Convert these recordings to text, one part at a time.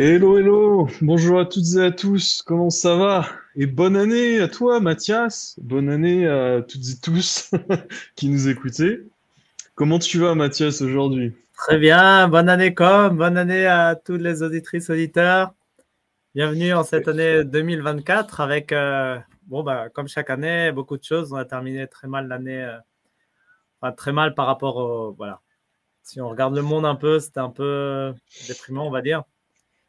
Hello, hello, bonjour à toutes et à tous, comment ça va? Et bonne année à toi, Mathias, bonne année à toutes et tous qui nous écoutez. Comment tu vas, Mathias, aujourd'hui? Très bien, bonne année comme, bonne année à toutes les auditrices, auditeurs. Bienvenue en cette année 2024 avec, euh, bon, bah, comme chaque année, beaucoup de choses. On a terminé très mal l'année, euh, enfin, très mal par rapport au, voilà. Si on regarde le monde un peu, c'était un peu déprimant, on va dire.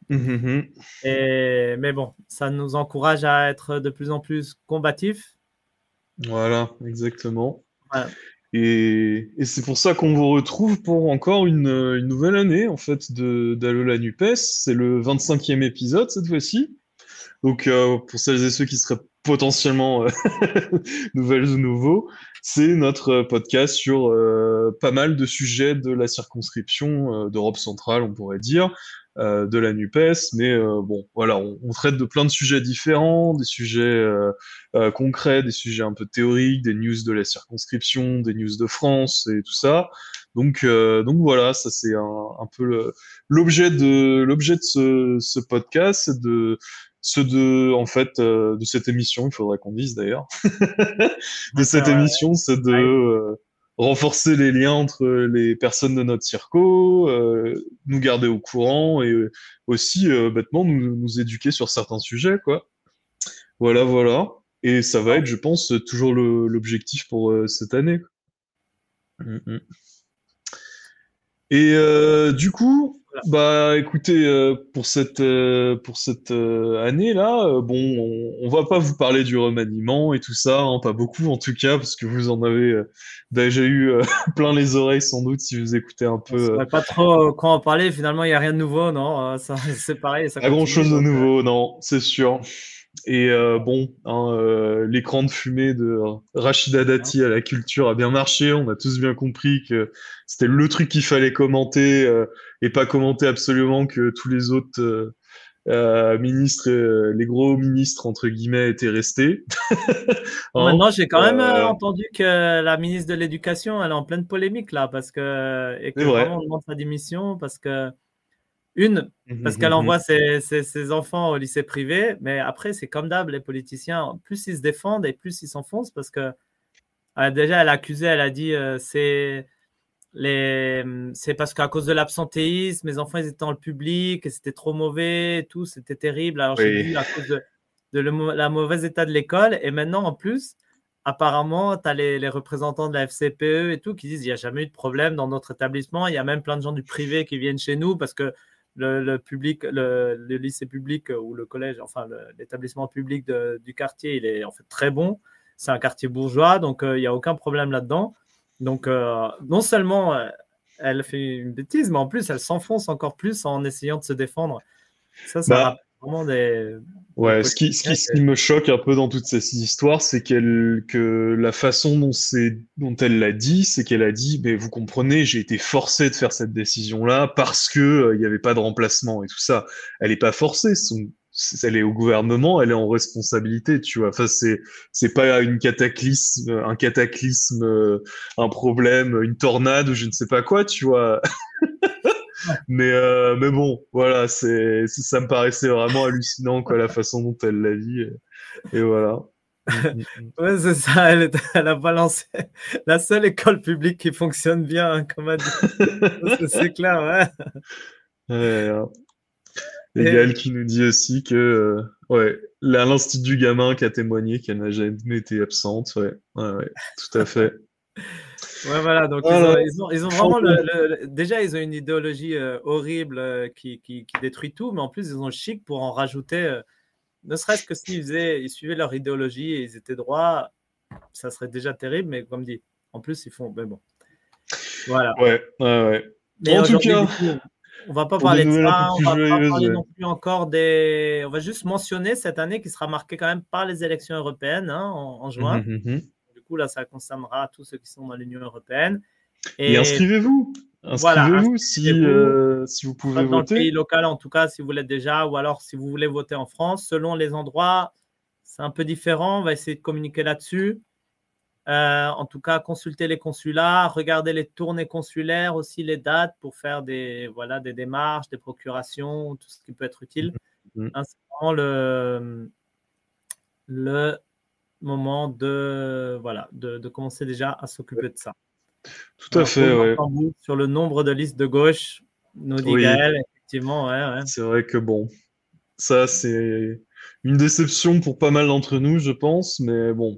Et, mais bon, ça nous encourage à être de plus en plus combatifs. Voilà, exactement. Voilà. Et, et c'est pour ça qu'on vous retrouve pour encore une, une nouvelle année en fait de d'Alola Nupes. C'est le 25e épisode cette fois-ci. Donc euh, pour celles et ceux qui seraient potentiellement euh, nouvelles ou nouveaux, c'est notre podcast sur euh, pas mal de sujets de la circonscription d'Europe centrale, on pourrait dire, euh, de la NUPES, mais euh, bon, voilà, on, on, traite de plein de sujets différents, des sujets euh, concrets, des sujets un peu théoriques, des news de la circonscription, des news de France et tout ça. Donc, donc voilà, ça c'est un, un, peu l'objet de l'objet de ce, ce podcast, de ceux de en fait euh, de cette émission il faudrait qu'on dise d'ailleurs. De cette émission c'est de euh, renforcer les liens entre les personnes de notre circo euh, nous garder au courant et aussi bêtement nous, nous éduquer sur certains sujets quoi. Voilà voilà. Et ça va être je pense toujours l'objectif pour cette année mm -hmm. et du coup bah écoutez, euh, pour cette, euh, pour cette euh, année-là, bon, on, on, va pas vous parler du remaniement et tout ça, hein, pas beaucoup en tout cas, parce que vous en avez déjà eu plein les oreilles sans doute si vous écoutez un peu. On pas trop quoi en parler, finalement il n'y a rien de nouveau, non C'est pareil. Ça pas grand-chose de nouveau, non, c'est sûr. Et euh, bon, hein, euh, l'écran de fumée de Rachida Dati à la culture a bien marché. On a tous bien compris que c'était le truc qu'il fallait commenter euh, et pas commenter absolument que tous les autres ministres, les gros ministres entre guillemets, étaient restés. hein Maintenant, j'ai quand même entendu que la ministre de l'Éducation, elle est en pleine polémique là, parce que et que vraiment on demande sa démission parce que une, mmh parce qu'elle envoie ses, ses, ses, enfants au lycée privé, mais après, c'est comme d'hab, les politiciens, plus ils se défendent et plus ils s'enfoncent parce que euh, déjà, elle a accusé, elle a dit euh, c'est les c'est parce qu'à cause de l'absentéisme, mes enfants ils étaient dans le public et c'était trop mauvais, et tout, c'était terrible. Alors, j'ai vu à cause de, de le, la mauvaise état de l'école et maintenant, en plus, apparemment, tu as les, les, représentants de la FCPE et tout qui disent il n'y a jamais eu de problème dans notre établissement. Il y a même plein de gens du privé qui viennent chez nous parce que le, le public, le, le, lycée public ou le collège, enfin l'établissement public de, du quartier, il est en fait très bon. C'est un quartier bourgeois, donc euh, il n'y a aucun problème là-dedans. Donc euh, non seulement euh, elle fait une bêtise, mais en plus elle s'enfonce encore plus en essayant de se défendre. Ça, ça bah, vraiment des. Ouais, ce qui, ce, qui, ce qui, me choque un peu dans toute cette histoire, c'est qu'elle, que la façon dont, dont elle l'a dit, c'est qu'elle a dit, mais vous comprenez, j'ai été forcée de faire cette décision-là parce que euh, il n'y avait pas de remplacement et tout ça. Elle n'est pas forcée, son, elle est au gouvernement, elle est en responsabilité, tu vois. Enfin, c'est c'est pas une cataclysme, un cataclysme, euh, un problème, une tornade ou je ne sais pas quoi, tu vois. mais euh, mais bon, voilà, c'est ça me paraissait vraiment hallucinant quoi la façon dont elle l'a dit et, et voilà. ouais, c'est ça, elle, elle, a balancé la seule école publique qui fonctionne bien, hein, comme c'est clair, ouais. Et, et Gaël qui nous dit aussi que euh, ouais, l'Institut du gamin qui a témoigné qu'elle n'a jamais été absente, ouais, ouais, ouais tout à fait. Ouais, voilà, donc voilà. Ils, ont, ils, ont, ils, ont, vraiment le, le, déjà ils ont une idéologie euh, horrible euh, qui, qui, qui, détruit tout, mais en plus ils ont le chic pour en rajouter, euh, ne serait-ce que s'ils faisaient, ils suivaient leur idéologie et ils étaient droits, ça serait déjà terrible, mais comme dit, en plus ils font, mais bon, voilà. Ouais, ouais, ouais. Mais en tout cas, On va pas parler de ça, on va pas parler non plus encore des. On va juste mentionner cette année qui sera marquée quand même par les élections européennes hein, en, juin. Du coup, là, ça concernera tous ceux qui sont dans l'Union européenne. Et, inscrivez-vous. Inscrivez-vous si, euh, si vous pouvez voter. Dans le pays local, en tout cas, si vous l'êtes déjà, ou alors si vous voulez voter en France, selon les endroits, c'est un peu différent. On va essayer de communiquer là-dessus. Euh, en tout cas, consulter les consulats, regarder les tournées consulaires, aussi les dates pour faire des, voilà, des démarches, des procurations, tout ce qui peut être utile. Mm-hmm. Mm-hmm. Hein, c'est vraiment le, le moment de, voilà, de, commencer déjà à s'occuper de ça. Tout à fait, ouais. Sur le nombre de listes de gauche, nous dit Gaël, effectivement. Ouais, C'est vrai que bon, ça c'est une déception pour pas mal d'entre nous, je pense, mais bon,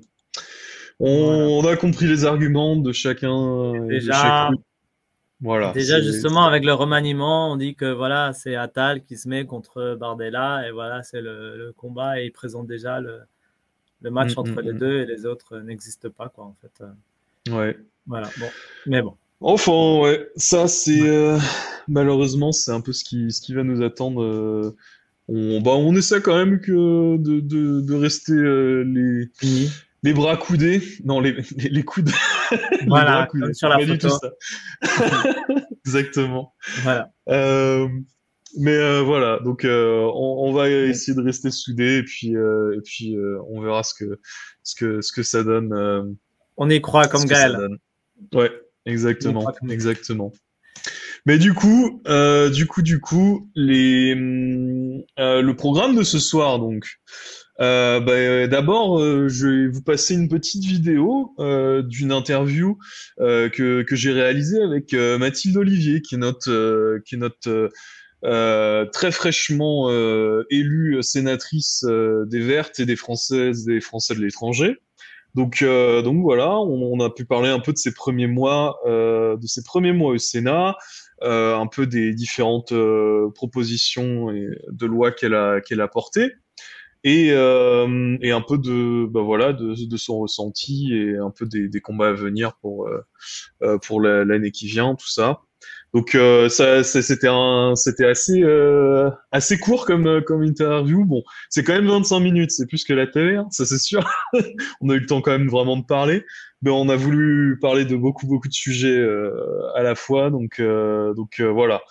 on, a compris les arguments de chacun. Déjà, voilà, déjà justement avec le remaniement, on dit que voilà, c'est Attal qui se met contre Bardella et voilà, c'est le, combat et il présente déjà le, match mm, entre mm, les mm. deux et les autres n'existent pas quoi en fait. Ouais. Voilà. Bon, mais bon. Enfin, ouais, ça c'est euh, malheureusement c'est un peu ce qui, ce qui va nous attendre. Euh, on, bah, on essaie quand même que de, de, rester euh, les, les bras coudés. Non, les, les, coudes. Voilà, comme sur la photo. Exactement. Voilà. Euh, mais euh, voilà, donc euh, on, on, va essayer de rester soudés et puis, euh, et puis on verra ce que, ce que, ce que ça donne. on y croit comme Gaël. Ouais, exactement. Exactement. Mais du coup, euh, du coup, du coup, les, euh, le programme de ce soir, donc, euh, bah, d'abord, euh, je vais vous passer une petite vidéo euh, d'une interview que, que j'ai réalisée avec Mathilde Olivier, qui est notre, qui est notre très fraîchement élue sénatrice des Vertes et des Françaises, des Français de l'étranger. Donc, donc voilà, on, on, a pu parler un peu de ses premiers mois, de ses premiers mois au Sénat, euh, un peu des différentes euh, propositions et de loi qu'elle a qu'elle a portées et, euh, et un peu de bah voilà de, de, son ressenti et un peu des, des combats à venir pour euh, pour l'année qui vient tout ça donc euh, ça, c'était un c'était assez euh, assez court comme comme interview. Bon c'est quand même 25 minutes. C'est plus que la télé hein, ça c'est sûr. On a eu le temps quand même vraiment de parler. Mais on a voulu parler de beaucoup beaucoup de sujets euh, à la fois, donc euh, donc euh, voilà.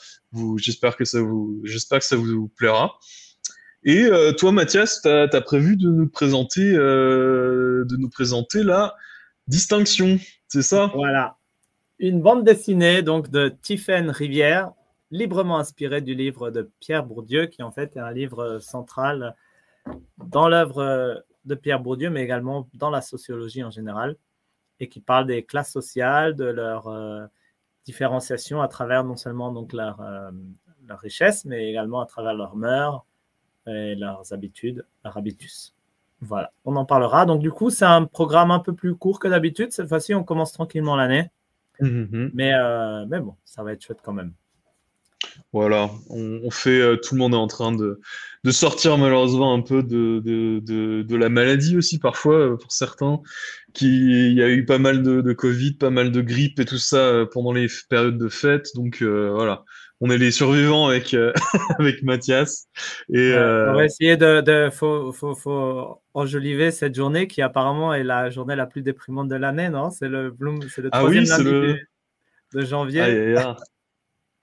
J'espère que ça vous j'espère que ça vous plaira. Et toi, Mathias, tu as, prévu de nous présenter de nous présenter la distinction, c'est ça? Voilà, une bande dessinée donc de Tiphaine Rivière, librement inspirée du livre de Pierre Bourdieu, qui en fait est un livre central dans l'œuvre de Pierre Bourdieu, mais également dans la sociologie en général et qui parle des classes sociales, de leur euh, différenciation à travers non seulement donc leur, euh, leur, richesse, mais également à travers leurs mœurs et leurs habitudes, leur habitus. Voilà, on en parlera. Donc du coup, c'est un programme un peu plus court que d'habitude. Cette fois-ci, on commence tranquillement l'année. Mm-hmm. mais, euh, mais bon, ça va être chouette quand même. Voilà, on, fait, tout le monde est en train de, de sortir malheureusement un peu de, de, de, de, la maladie aussi parfois pour certains il y a eu pas mal de, de, Covid, pas mal de grippe et tout ça euh, pendant les périodes de fête. Donc euh, voilà, on est les survivants avec euh, avec Mathias. Et on va essayer de, de faut, faut, faut, enjoliver cette journée qui apparemment est la journée la plus déprimante de l'année, non? C'est le Bloom, c'est le ah troisième lundi de janvier. Ah,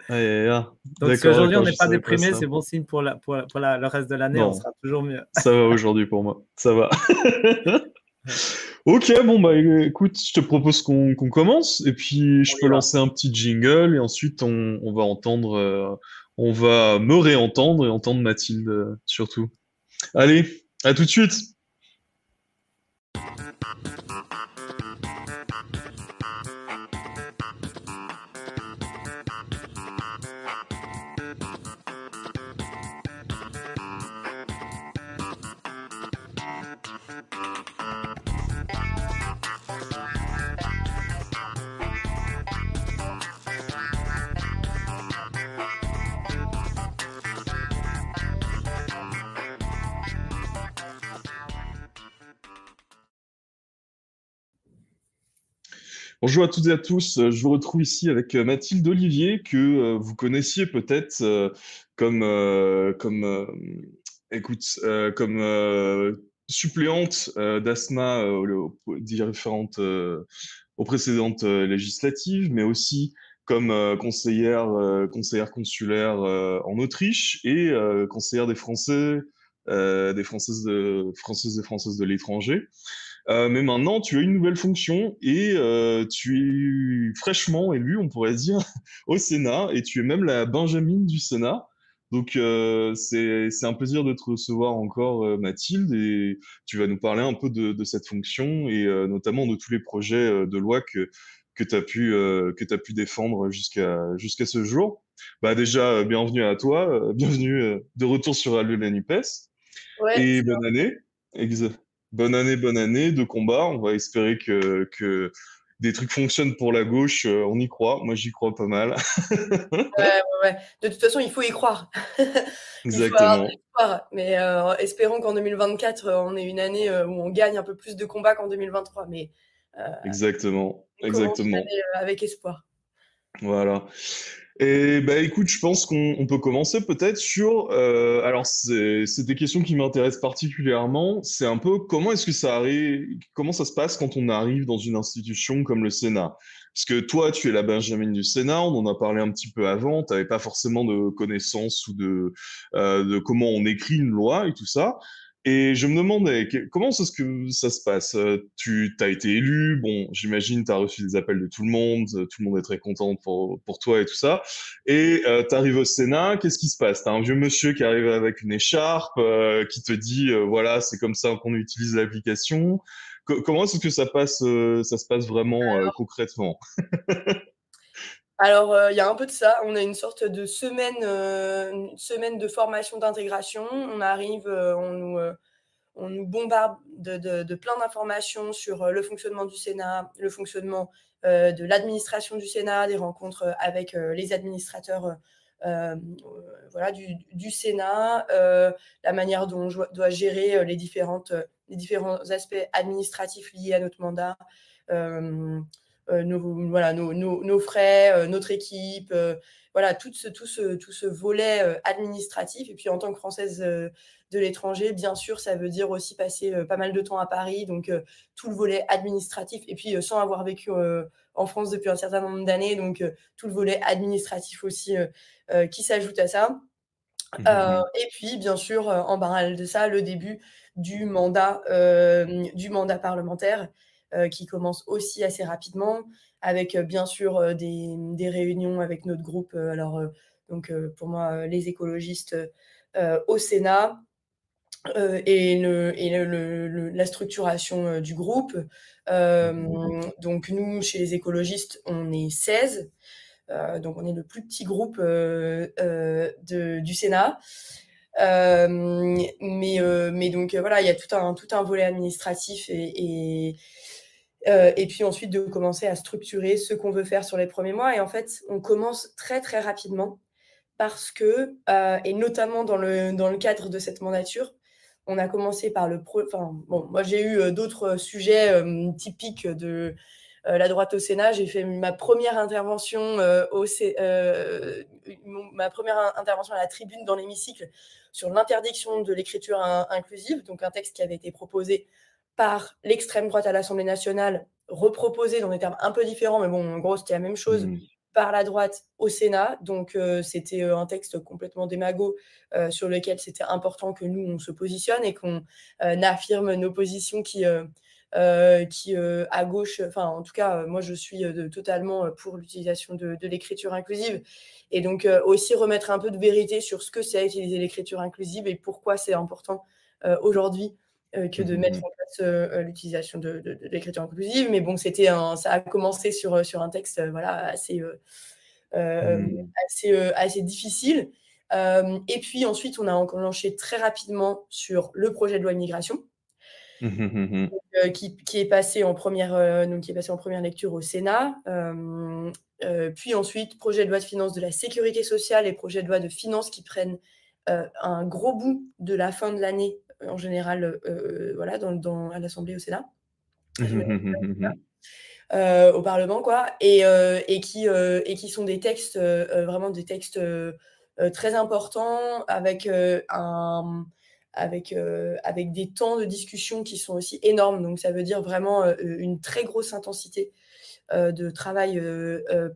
ah, Donc si aujourd'hui on n'est pas déprimé, c'est bon signe pour, la, pour, pour la, le reste de l'année, on sera toujours mieux. ça va aujourd'hui pour moi, ça va. Ok, bon bah écoute, je te propose qu'on commence et puis je peux lancer un petit jingle et ensuite on, on va entendre, euh, on va me réentendre et entendre Mathilde euh, surtout. Allez, à tout de suite. Bonjour à toutes et à tous. Je vous retrouve ici avec euh, Mathilde Olivier, que euh, vous connaissiez peut-être euh, comme, comme, écoute, comme suppléante d'Asma aux précédentes législatives, mais aussi comme conseillère, conseillère consulaire en Autriche et conseillère des Français, des Françaises, de, Françaises et Françaises de l'étranger. Euh, mais maintenant, tu as une nouvelle fonction et euh, tu es fraîchement élu, on pourrait dire, au Sénat et tu es même la Benjamine du Sénat. Donc euh, c'est un plaisir de te recevoir encore, euh, Mathilde, et tu vas nous parler un peu de, de cette fonction et euh, notamment de tous les projets de loi que, que tu as, pu, que as pu défendre jusqu'à jusqu'à ce jour. Bah déjà, bienvenue à toi, bienvenue de retour sur la NUPES, ouais, et bonne année. Exact bonne année, bonne année de combat. On va espérer que, que des trucs fonctionnent pour la gauche. Euh, on y croit. Moi, j'y crois pas mal. ouais, ouais, De toute façon, il faut y croire. Exactement. Mais euh, espérons qu'en 2024, euh, on ait une année où on gagne un peu plus de combats qu'en 2023. Mais Exactement. Exactement. Avec espoir. Voilà. Et bah écoute, je pense qu'on peut commencer peut-être sur. Euh, alors c'est des questions qui m'intéressent particulièrement. C'est un peu comment est-ce que ça arrive, comment ça se passe quand on arrive dans une institution comme le Sénat? Parce que toi, tu es la Benjamin du Sénat, on en a parlé un petit peu avant. Tu n'avais pas forcément de connaissances ou de euh, de comment on écrit une loi et tout ça. Et je me demandais, comment est-ce que ça se passe? Euh, Tu as été élu, bon, j'imagine tu as reçu des appels de tout le monde, euh, tout le monde est très content pour, pour toi et tout ça. Et euh, tu arrives au Sénat, qu'est-ce qui se passe? Tu as un vieux monsieur qui arrive avec une écharpe, qui te dit, voilà, c'est comme ça qu'on utilise l'application. comment est-ce que ça, passe, ça se passe vraiment concrètement? Alors, il y a un peu de ça. On a une sorte de semaine, semaine de formation d'intégration. On arrive, on nous, on nous bombarde de, plein d'informations sur le fonctionnement du Sénat, le fonctionnement de l'administration du Sénat, des rencontres avec les administrateurs du, Sénat, la manière dont on doit gérer les différents aspects administratifs liés à notre mandat. Euh, nos, voilà, nos, nos, frais, euh, notre équipe, euh, voilà, tout ce, tout ce, tout ce volet administratif. Et puis en tant que Française de l'étranger, bien sûr, ça veut dire aussi passer pas mal de temps à Paris, donc tout le volet administratif. Et puis sans avoir vécu en France depuis un certain nombre d'années, donc tout le volet administratif aussi qui s'ajoute à ça. Mmh et puis, bien sûr, en parallèle de ça, le début du mandat, du mandat parlementaire qui commence aussi assez rapidement, avec euh, bien sûr euh, des, réunions avec notre groupe. alors, donc pour moi, les écologistes au Sénat, et, la structuration du groupe. donc nous, chez les écologistes, on est 16. donc on est le plus petit groupe du Sénat. mais, donc voilà, il y a tout un, tout un volet administratif et, euh, et puis ensuite de commencer à structurer ce qu'on veut faire sur les premiers mois. Et en fait, on commence très très rapidement parce que, euh, et notamment dans le, dans le cadre de cette mandature, on a commencé par le... Pro... Enfin, bon, moi j'ai eu euh, d'autres sujets typiques de la droite au Sénat. J'ai fait ma première intervention au ma première intervention à la tribune dans l'hémicycle sur l'interdiction de l'écriture inclusive, donc un texte qui avait été proposé par l'extrême droite à l'Assemblée nationale, reproposé dans des termes un peu différents, mais bon, en gros, c'était la même chose, mmh. par la droite au Sénat. Donc, euh, c'était euh, un texte complètement démago euh, sur lequel c'était important que nous, on se positionne et qu'on affirme nos positions qui, qui à gauche, enfin, en tout cas, moi, je suis totalement pour l'utilisation de, de l'écriture inclusive. Et donc, aussi remettre un peu de vérité sur ce que c'est utiliser l'écriture inclusive et pourquoi c'est important aujourd'hui euh, que de mmh mettre en place euh, euh, l'utilisation de, l'écriture inclusive. Mais bon, c'était ça a commencé sur, sur un texte voilà, assez, mmh. assez, assez difficile. et puis ensuite, on a enclenché très rapidement sur le projet de loi immigration. Mmh qui, qui, est passé en première, donc qui est passé en première lecture au Sénat. puis ensuite, projet de loi de finances de la sécurité sociale et projet de loi de finances qui prennent un gros bout de la fin de l'année en général euh, voilà, dans, à l'Assemblée au Sénat. Mmh, mmh, mmh, au Parlement, quoi, et, et, qui, et qui sont des textes, vraiment des textes très importants, avec, un, avec, avec des temps de discussion qui sont aussi énormes. Donc, ça veut dire vraiment une très grosse intensité de travail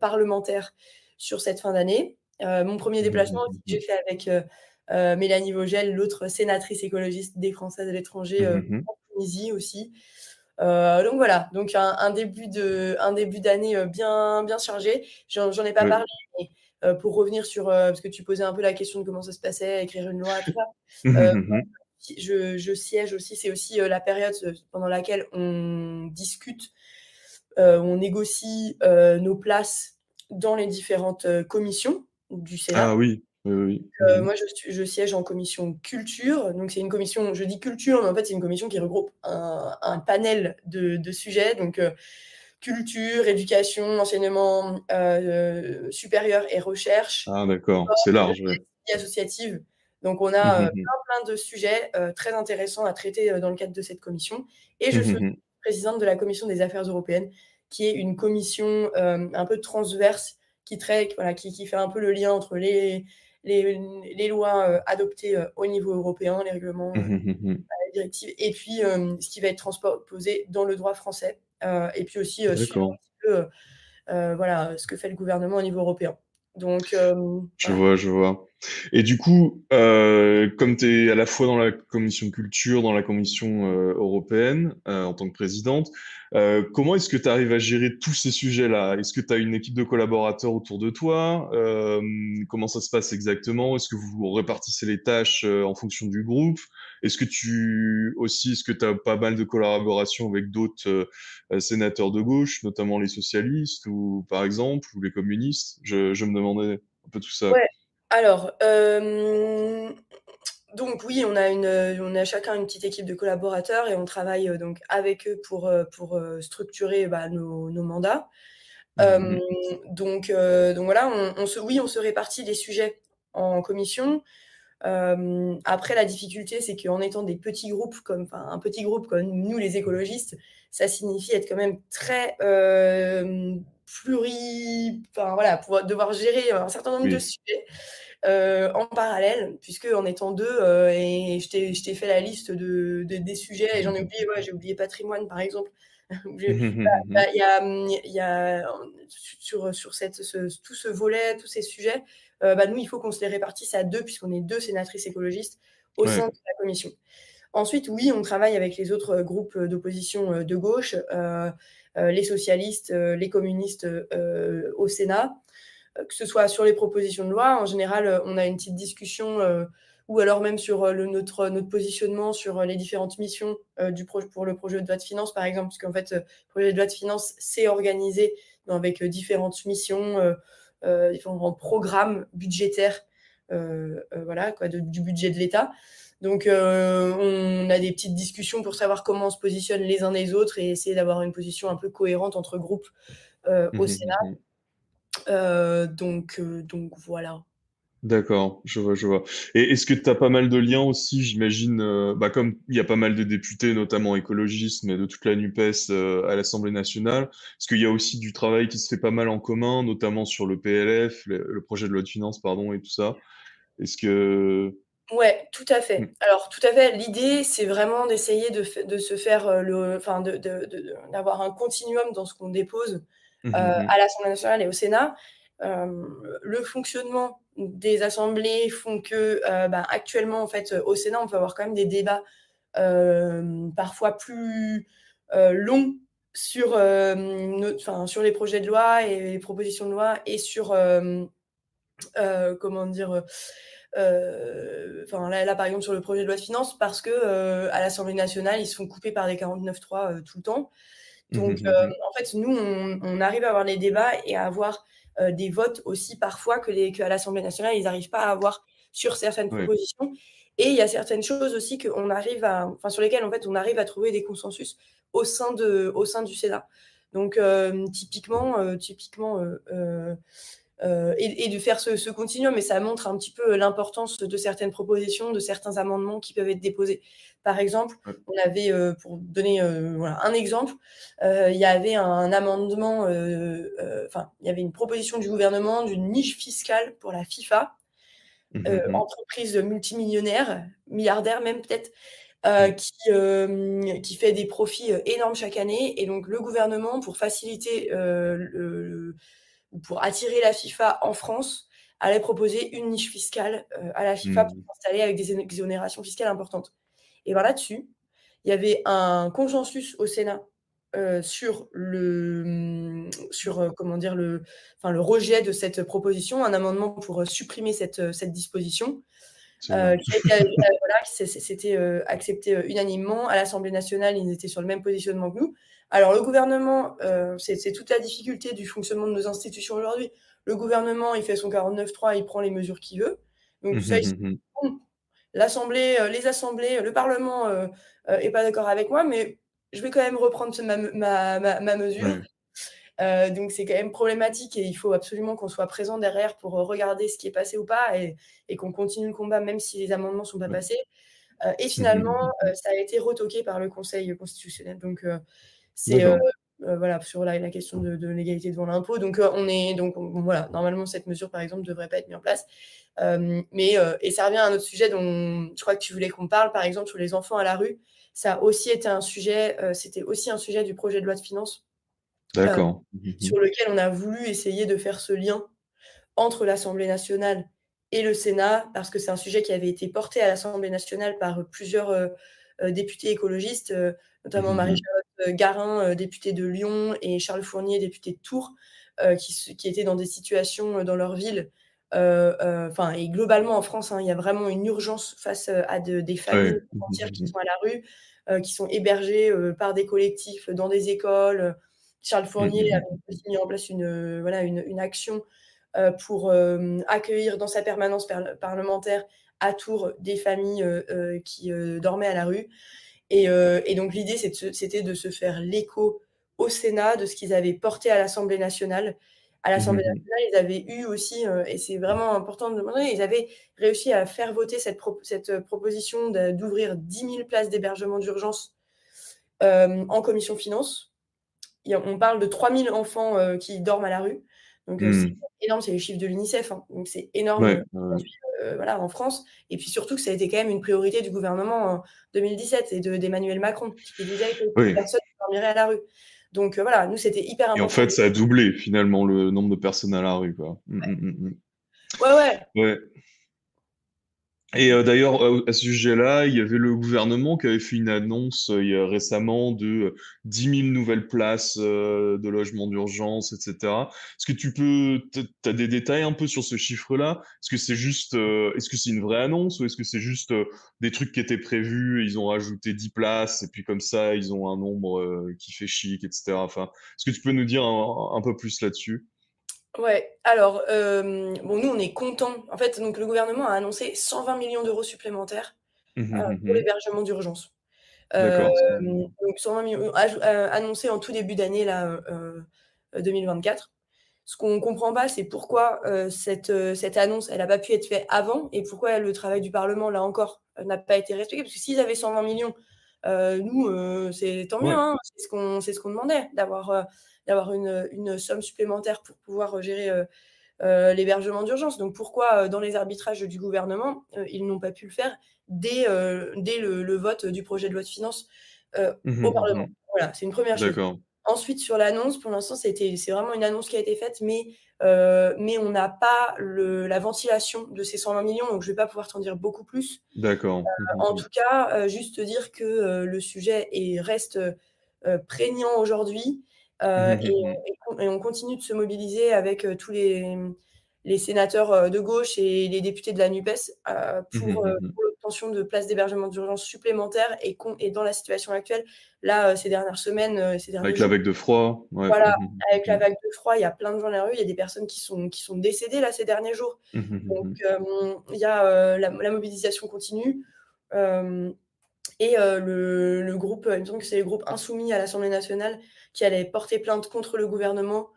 parlementaire sur cette fin d'année. mon premier déplacement, mmh, j'ai fait avec euh, Mélanie Vogel, l'autre sénatrice écologiste des Français de l'étranger euh, mmh en Tunisie aussi. Euh, donc voilà, donc un, début de, un début d'année bien, bien chargé. J'en ai pas parlé, mais pour revenir sur, parce que tu posais un peu la question de comment ça se passait, écrire une loi, tout ça. Mmh je, je, siège aussi, c'est aussi la période pendant laquelle on discute, on négocie nos places dans les différentes commissions du Sénat. Ah oui. Oui, euh, mmh moi, je, siège en commission culture. Donc, c'est une commission, je dis culture, mais en fait, c'est une commission qui regroupe un, panel de, sujets. Donc, euh, culture, éducation, enseignement euh, supérieur et recherche. Ah, d'accord, c'est large. Oui. Associative. Donc, on a mmh, mmh, plein, plein de sujets très intéressants à traiter dans le cadre de cette commission. Et je suis présidente de la commission des affaires européennes, qui est une commission un peu transverse qui, traite, voilà, qui, qui fait un peu le lien entre les les, lois euh, adoptées euh, au niveau européen, les règlements, mmh, mmh, mmh, les directives, et puis euh, ce qui va être transposé dans le droit français, et puis aussi sur voilà, ce que fait le gouvernement au niveau européen. Donc, je vois, je vois. Et du coup, comme tu es à la fois dans la commission culture, dans la commission européenne, en tant que présidente, euh, comment est-ce que tu arrives à gérer tous ces sujets-là? Est-ce que tu as une équipe de collaborateurs autour de toi? Euh, Comment ça se passe exactement? Est-ce que vous répartissez les tâches euh, en fonction du groupe? Est-ce que tu aussi, est-ce que tu as pas mal de collaboration avec d'autres sénateurs de gauche, notamment les socialistes ou par exemple ou les communistes? Je, je, me demandais un peu tout ça. Ouais. Alors, donc oui, on a, une, on a chacun une petite équipe de collaborateurs et on travaille euh, donc avec eux pour, euh, pour euh, structurer bah, nos, mandats. Mmh donc, donc voilà, on, se, oui, on se répartit les sujets en commission. après, la difficulté, c'est qu'en étant des petits groupes, comme un petit groupe comme nous, les écologistes, ça signifie être quand même très pluri... Enfin voilà, devoir gérer un certain nombre de sujets. Euh, en parallèle, puisque en étant deux, euh, et je t'ai fait la liste de, des sujets, et j'en ai oublié, ouais, j'ai oublié patrimoine par exemple. Il bah, y, a, sur, sur cette, tout ce volet, tous ces sujets, euh, bah, nous, il faut qu'on se les répartisse à deux, puisqu'on est deux sénatrices écologistes au sein de la commission. Ensuite, oui, on travaille avec les autres groupes d'opposition de gauche, les socialistes, les communistes au Sénat. Euh, que ce soit sur les propositions de loi. En général, euh, on a une petite discussion euh, ou alors même sur notre, positionnement sur les différentes missions du pour le projet de loi de finances, par exemple, parce qu'en fait, le projet de loi de finances, c'est organisé avec différentes missions, différents programmes budgétaires voilà, du budget de l'État. Donc, on a des petites discussions pour savoir comment on se positionne les uns les autres et essayer d'avoir une position un peu cohérente entre groupes au mmh Sénat. Mmh euh, donc, euh, donc voilà. D'accord, je vois, je vois. Et est-ce que tu as pas mal de liens aussi, j'imagine, euh, bah comme il y a pas mal de députés, notamment écologistes, mais de toute la NUPES à l'Assemblée nationale, est-ce qu'il y a aussi du travail qui se fait pas mal en commun, notamment sur le PLF, le, projet de loi de finances, pardon, et tout ça? Est-ce que... Ouais, tout à fait. Mmh. Alors, tout à fait. L'idée, c'est vraiment d'essayer de, de, se faire le, enfin, d'avoir de, un continuum dans ce qu'on dépose Mmh, mmh, euh, mmh. à l'Assemblée nationale et au Sénat. Euh, le fonctionnement des assemblées font que euh, bah, actuellement, en fait, au Sénat, on peut avoir quand même des débats parfois plus longs sur, sur les projets de loi et les propositions de loi et sur, comment dire, enfin là, par exemple sur le projet de loi de finances parce que à l'Assemblée nationale ils se font couper par des 49.3 tout le temps donc, mmh, mmh, euh, mmh. en fait, nous, on, arrive à avoir les débats et à avoir euh, des votes aussi parfois que les, qu'à l'Assemblée nationale, ils n'arrivent pas à avoir sur certaines propositions. Et il y a certaines choses aussi qu'on arrive à, enfin, sur lesquelles en fait, on arrive à trouver des consensus au sein, de, au sein du Sénat. Donc, euh, typiquement, typiquement euh, et, de faire ce, continuum. Mais ça montre un petit peu l'importance de certaines propositions, de certains amendements qui peuvent être déposés. Par exemple, on avait, euh, pour donner un exemple, il y avait un amendement, enfin, il y avait une proposition du gouvernement d'une niche fiscale pour la FIFA, mmh, mmh, mmh. entreprise multimillionnaire, milliardaire même peut-être, qui, qui fait des profits énormes chaque année. Et donc, le gouvernement, pour faciliter le, pour attirer la FIFA en France, allait proposer une niche fiscale à la FIFA pour s'installer avec des exonérations fiscales importantes. Et bien là-dessus, il y avait un consensus au Sénat sur le sur comment dire le enfin le rejet de cette proposition, un amendement pour supprimer cette, cette disposition. Euh, qui c'était accepté unanimement à l'Assemblée nationale, ils étaient sur le même positionnement que nous. Alors le gouvernement, c'est toute la difficulté du fonctionnement de nos institutions aujourd'hui. Le gouvernement, il fait son 49-3, il prend les mesures qu'il veut. Donc ça, mmh mmh l'Assemblée, les assemblées, le Parlement est pas d'accord avec moi, mais je vais quand même reprendre ma, ma, mesure. Euh, donc c'est quand même problématique et il faut absolument qu'on soit présent derrière pour euh, regarder ce qui est passé ou pas et, qu'on continue le combat même si les amendements ne sont pas passés. Euh, et finalement, ça a été retoqué par le Conseil constitutionnel. Donc c'est voilà sur la, question de, l'égalité devant l'impôt. Donc on est donc voilà normalement cette mesure par exemple ne devrait pas être mise en place. mais et ça revient à un autre sujet dont je crois que tu voulais qu'on parle par exemple sur les enfants à la rue. Ça a aussi été un sujet, c'était aussi un sujet du projet de loi de finances D'accord. Mmh sur lequel on a voulu essayer de faire ce lien entre l'Assemblée nationale et le Sénat, parce que c'est un sujet qui avait été porté à l'Assemblée nationale par plusieurs députés écologistes, notamment mmh Marie-Charlotte Garin, députée de Lyon, et Charles Fournier, député de Tours, qui, qui, étaient dans des situations dans leur ville. Enfin, et globalement en France, hein, il y a vraiment une urgence face à des familles entières qui sont à la rue, qui sont hébergées par des collectifs dans des écoles. Charles Fournier mmh, mmh, mmh. a aussi mis en place une, voilà, une, action euh, pour euh, accueillir dans sa permanence parlementaire à Tours des familles euh, qui dormaient à la rue. Et, donc l'idée, c'était de se faire l'écho au Sénat de ce qu'ils avaient porté à l'Assemblée nationale. À l'Assemblée nationale, ils avaient eu aussi, et c'est vraiment important de demander, ils avaient réussi à faire voter cette, cette proposition d'ouvrir 10 000 places d'hébergement d'urgence en commission finance on parle de 3000 enfants euh, qui dorment à la rue. Donc, euh, c'est hmm. énorme, c'est les chiffres de l'UNICEF. Hein. Donc, c'est énorme euh, voilà, en France. Et puis surtout que ça a été quand même une priorité du gouvernement en 2017 et d'Emmanuel Macron, qui disait que personne ne dormirait à la rue. Donc, voilà, nous, c'était hyper important. Et en fait, ça a doublé finalement le nombre de personnes à la rue. Quoi. Mmh, ouais, mmh, mmh, ouais. ouais. Et euh, d'ailleurs, euh, à ce sujet-là, il y avait le gouvernement qui avait fait une annonce euh, il y a récemment de 10 000 nouvelles places de logement d'urgence, etc. Est-ce que tu peux, tu as des détails un peu sur ce chiffre-là? Est-ce que c'est juste, est-ce que c'est une vraie annonce ou est-ce que c'est juste des trucs qui étaient prévus, ils ont rajouté 10 places et puis comme ça, ils ont un nombre qui fait chic, etc. Enfin, est-ce que tu peux nous dire un peu plus là-dessus? Ouais, alors, euh, bon, nous, on est contents. En fait, donc, le gouvernement a annoncé 120 millions d'euros supplémentaires mmh euh, mmh pour l'hébergement d'urgence. Euh, donc, 120 millions annoncés en tout début d'année, là, 2024. Ce qu'on ne comprend pas, c'est pourquoi cette, cette annonce, elle n'a pas pu être faite avant et pourquoi le travail du Parlement, là encore, n'a pas été respecté. Parce que s'ils avaient 120 millions, nous, c'est tant mieux. Hein, c'est ce qu'on ce qu'on demandait, d'avoir d'avoir une, une, somme supplémentaire pour pouvoir euh, gérer euh, euh, l'hébergement d'urgence. Donc pourquoi dans les arbitrages du gouvernement, ils n'ont pas pu le faire dès, dès le, vote du projet de loi de finances mmh au Parlement mmh Voilà, c'est une première chose. Ensuite, sur l'annonce, pour l'instant, c'est vraiment une annonce qui a été faite, mais, mais on n'a pas le, la ventilation de ces 120 millions, donc je ne vais pas pouvoir t'en dire beaucoup plus. D'accord. Mmh en tout cas, juste dire que le sujet est, reste prégnant aujourd'hui mmh, mmh, mmh. et, on continue de se mobiliser avec euh, tous les, les, sénateurs euh, de gauche et les députés de la NUPES pour, l'obtention de places d'hébergement d'urgence supplémentaires et, et, dans la situation actuelle, là, ces dernières semaines. Ces avec la vague de froid. Voilà, avec la vague de froid, il y a plein de gens dans la rue, il y a des personnes qui sont, qui sont décédées là ces derniers jours. Donc, il y a la, la, mobilisation continue. Et le, le, groupe, il me semble que c'est le groupe insoumis à l'Assemblée nationale qui allait porter plainte contre le gouvernement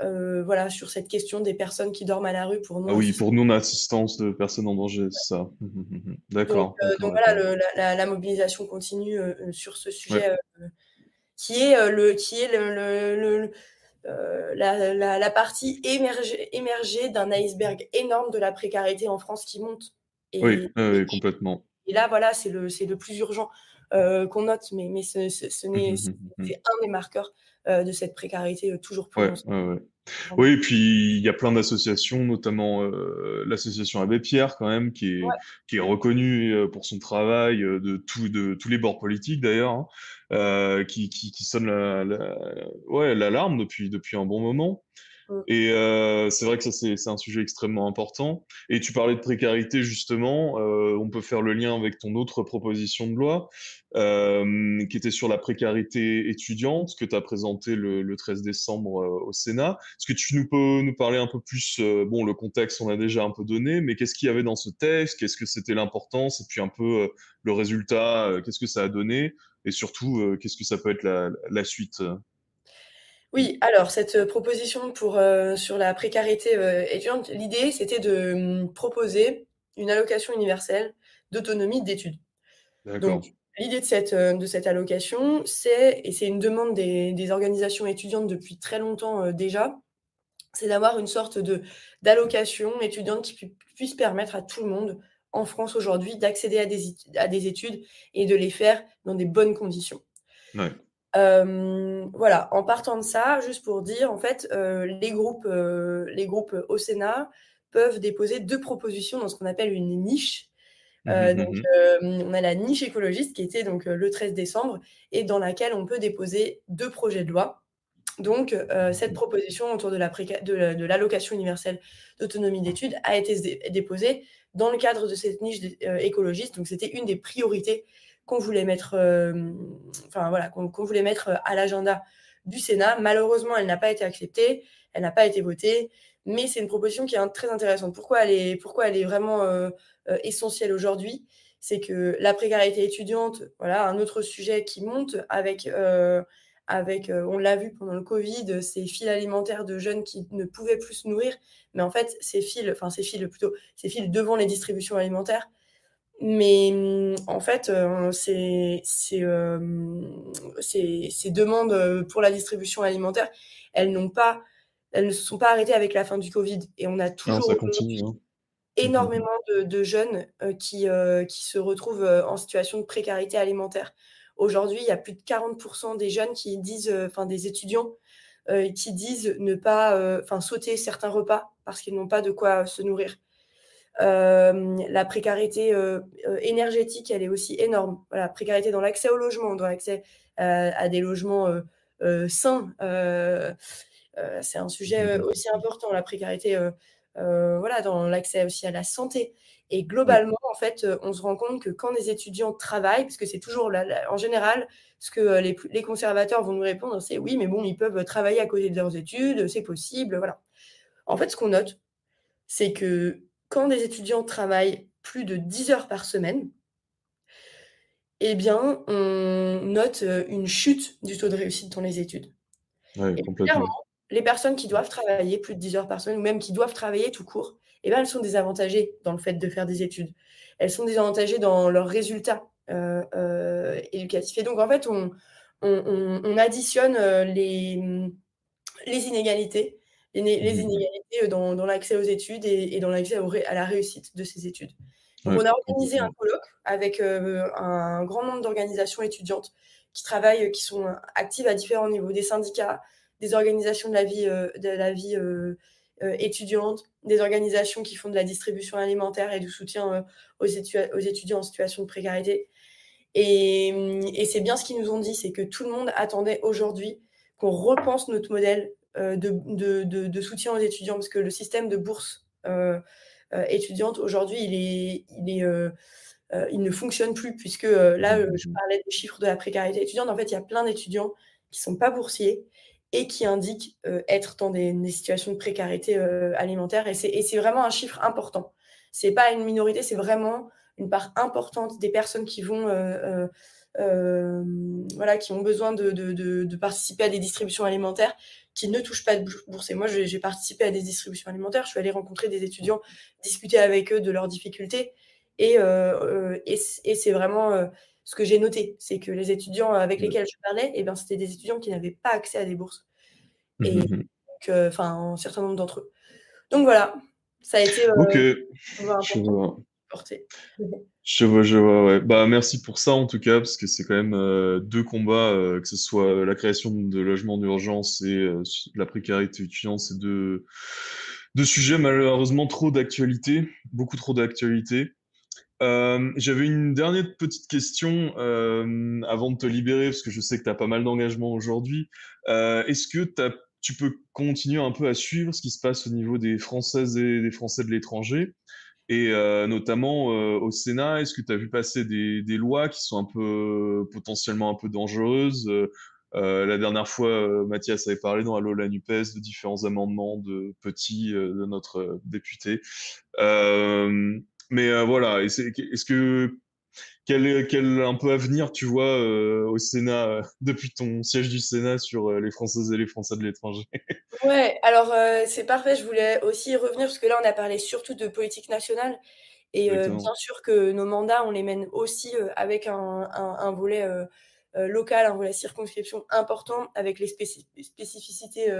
voilà, sur cette question des personnes qui dorment à la rue pour nous. Ah oui, pour non-assistance de personnes en danger, c'est ça. D'accord. Donc, voilà, la, mobilisation continue sur ce sujet qui est, le, qui est le, la, partie émergée, émergée d'un iceberg énorme de la précarité en France qui monte. oui, complètement. Et là, voilà, c'est le, le plus urgent. Euh, qu'on note, mais, mais ce, ce, n'est, c'est un des marqueurs euh, de cette précarité euh, toujours plus. Oui, et puis il y a plein d'associations, notamment l'association Abbé Pierre, quand même, qui est, qui est reconnue pour son travail de, tout, de tous les bords politiques d'ailleurs, hein, qui, qui, qui, sonne la, la, ouais, l'alarme depuis, depuis un bon moment. Mm. Et euh, c'est vrai que ça, c'est un sujet extrêmement important. Et tu parlais de précarité, justement. Euh, on peut faire le lien avec ton autre proposition de loi, euh, qui était sur la précarité étudiante, que tu as présenté le, le, 13 décembre euh, au Sénat. Est-ce que tu nous peux nous parler un peu plus euh, Bon, le contexte, on a déjà un peu donné, mais qu'est-ce qu'il y avait dans ce texte? Qu'est-ce que c'était l'importance? Et puis un peu euh, le résultat, qu'est-ce que ça a donné? Et surtout, qu'est-ce que ça peut être la, la suite? Oui, alors cette euh, proposition pour, euh, sur la précarité euh, étudiante, l'idée c'était de hum, proposer une allocation universelle d'autonomie d'études. Donc l'idée de cette, de cette allocation, c'est, et c'est une demande des, organisations étudiantes depuis très longtemps déjà, c'est d'avoir une sorte de, d'allocation étudiante qui puisse permettre à tout le monde en France aujourd'hui d'accéder à des, à des études et de les faire dans des bonnes conditions. Ouais voilà, en partant de ça, juste pour dire, en fait, les, groupes, les groupes au Sénat peuvent déposer deux propositions dans ce qu'on appelle une niche. Mmh donc, mmh on a la niche écologiste qui était donc le 13 décembre et dans laquelle on peut déposer deux projets de loi. Donc, cette proposition autour de l'allocation la, universelle d'autonomie d'études a été déposée dans le cadre de cette niche écologiste. Donc, c'était une des priorités qu'on voulait mettre, euh, enfin voilà, qu'on voulait mettre à l'agenda du Sénat. Malheureusement, elle n'a pas été acceptée, elle n'a pas été votée, mais c'est une proposition qui est très intéressante. Pourquoi elle est, pourquoi elle est vraiment euh, euh, essentielle aujourd'hui? C'est que la précarité étudiante, voilà, un autre sujet qui monte avec avec, on l'a vu pendant le Covid, ces fils alimentaires de jeunes qui ne pouvaient plus se nourrir. Mais en fait, ces fils, enfin ces fils plutôt, ces fils devant les distributions alimentaires, mais en fait, euh, ces, euh, ces, demandes euh, pour la distribution alimentaire, elles n'ont pas, elles ne se sont pas arrêtées avec la fin du Covid. Et on a toujours hein. énormément de, jeunes qui, qui se retrouvent en situation de précarité alimentaire. Aujourd'hui, il y a plus de 40% des jeunes qui disent, enfin des étudiants, qui disent ne pas, enfin sauter certains repas parce qu'ils n'ont pas de quoi se nourrir. Euh, la précarité euh, euh, énergétique, elle est aussi énorme. Voilà, précarité dans l'accès au logement, dans l'accès à des logements sains. c'est un sujet aussi important, la précarité voilà, dans l'accès aussi à la santé. Et globalement, en fait, on se rend compte que quand les étudiants travaillent, parce que c'est toujours en général ce que les, les, conservateurs vont nous répondre, c'est oui, mais bon, ils peuvent travailler à côté de leurs études, c'est possible, voilà. En fait, ce qu'on note, c'est que quand des étudiants travaillent plus de 10 heures par semaine, eh bien, on note euh, une chute du taux de réussite dans les études. et clairement, les personnes qui doivent travailler plus de 10 heures par semaine, ou même qui doivent travailler tout court, eh bien, elles sont désavantagées dans le fait de faire des études. Elles sont désavantagées dans leurs résultats euh, euh, éducatifs. Et donc, en fait, on, additionne les, les inégalités les, mmh. inégalités dans, l'accès aux études et, dans l'accès à la réussite de ces études. Donc, on a organisé un colloque avec un grand nombre d'organisations étudiantes qui travaillent, qui sont actives à différents niveaux, des syndicats, des organisations de la vie, de la vie étudiante, des organisations qui font de la distribution alimentaire et du soutien aux, aux, étudiants en situation de précarité. Et, et c'est bien ce qu'ils nous ont dit, c'est que tout le monde attendait aujourd'hui qu'on repense notre modèle euh, de, soutien aux étudiants, parce que le système de bourse euh, euh, étudiante, aujourd'hui, il, est, il, est, il ne fonctionne plus, puisque là, je parlais des chiffres de la précarité étudiante. En fait, il y a plein d'étudiants qui ne sont pas boursiers et qui indiquent être dans des, situations de précarité alimentaire. Et c'est vraiment un chiffre important. Ce n'est pas une minorité, c'est vraiment une part importante des personnes qui vont voilà, qui ont besoin de, de, de, participer à des distributions alimentaires qui ne touchent pas de bourse. Et moi, j'ai participé à des distributions alimentaires. Je suis allée rencontrer des étudiants, discuter avec eux de leurs difficultés. Et, et, et c'est vraiment ce que j'ai noté. C'est que les étudiants avec lesquels je parlais, eh ben, c'était des étudiants qui n'avaient pas accès à des bourses. Et mmh donc, enfin, un certain nombre d'entre eux. Donc voilà, ça a été. ok, je vois. Je vois, je vois, ouais. Bah, merci pour ça en tout cas, parce que c'est quand même euh, deux combats, euh, que ce soit la création de logements d'urgence et euh, la précarité étudiante, c'est deux, deux sujets malheureusement trop d'actualité, beaucoup trop d'actualité. J'avais une dernière petite question avant de te libérer, parce que je sais que tu as pas mal d'engagement aujourd'hui. Est-ce que tu peux continuer un peu à suivre ce qui se passe au niveau des Françaises et des Français de l'étranger? Et euh, notamment euh, au Sénat, est-ce que tu as vu passer des, lois qui sont un peu potentiellement un peu dangereuses? Euh, La dernière fois, Mathias avait parlé dans Allo la Nupes de différents amendements de petits de notre député. mais voilà, est-ce que quel, quel un peu avenir tu vois euh, au Sénat euh, depuis ton siège du Sénat sur euh, les Françaises et les Français de l'étranger? Ouais, alors c'est parfait. Je voulais aussi y revenir parce que là on a parlé surtout de politique nationale et bien sûr que nos mandats on les mène aussi avec un, un, volet local, un volet circonscription important avec les spécificités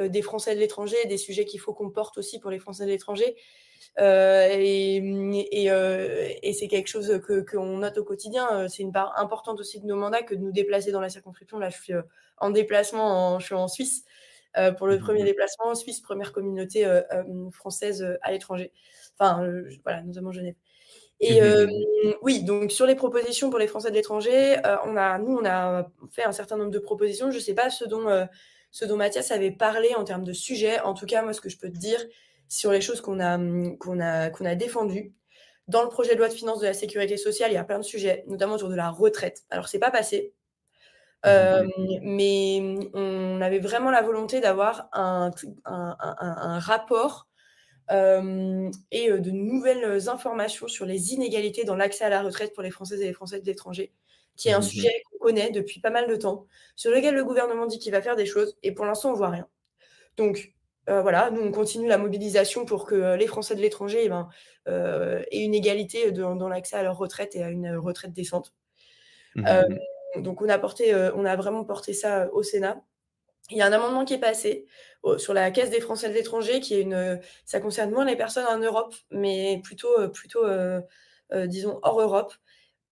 des Français de l'étranger, des sujets qu'il faut qu'on porte aussi pour les Français de l'étranger. Euh, et, euh, et, c'est quelque chose que qu'on note au quotidien. Euh, c'est une part importante aussi de nos mandats que de nous déplacer dans la circonscription. Là, je suis en déplacement, je suis en Suisse pour le premier mmh déplacement en Suisse, première communauté française à l'étranger. Enfin, voilà, notamment Genève. Et oui, donc sur les propositions pour les Français de l'étranger, on a, nous, on a fait un certain nombre de propositions. Je ne sais pas ce dont, ce dont Mathias avait parlé en termes de sujet. En tout cas, moi, ce que je peux te dire, sur les choses qu'on a, qu'on a, qu'on a défendues. Dans le projet de loi de finances de la sécurité sociale, il y a plein de sujets, notamment autour de la retraite. Alors, c'est pas passé, euh, mais on avait vraiment la volonté d'avoir un, un, un, rapport euh, et euh, de nouvelles informations sur les inégalités dans l'accès à la retraite pour les Françaises et les Français de l'étranger, qui est un sujet qu'on connaît depuis pas mal de temps, sur lequel le gouvernement dit qu'il va faire des choses, et pour l'instant, on voit rien. Donc, euh, voilà, nous, on continue la mobilisation pour que euh, les Français de l'étranger eh ben, euh, aient une égalité dans l'accès à leur retraite et à une retraite décente. Mmh donc, on a, porté, on a vraiment porté ça au Sénat. Il y a un amendement qui est passé sur la caisse des Français de l'étranger, qui est une, ça concerne moins les personnes en Europe, mais plutôt, plutôt disons, hors Europe,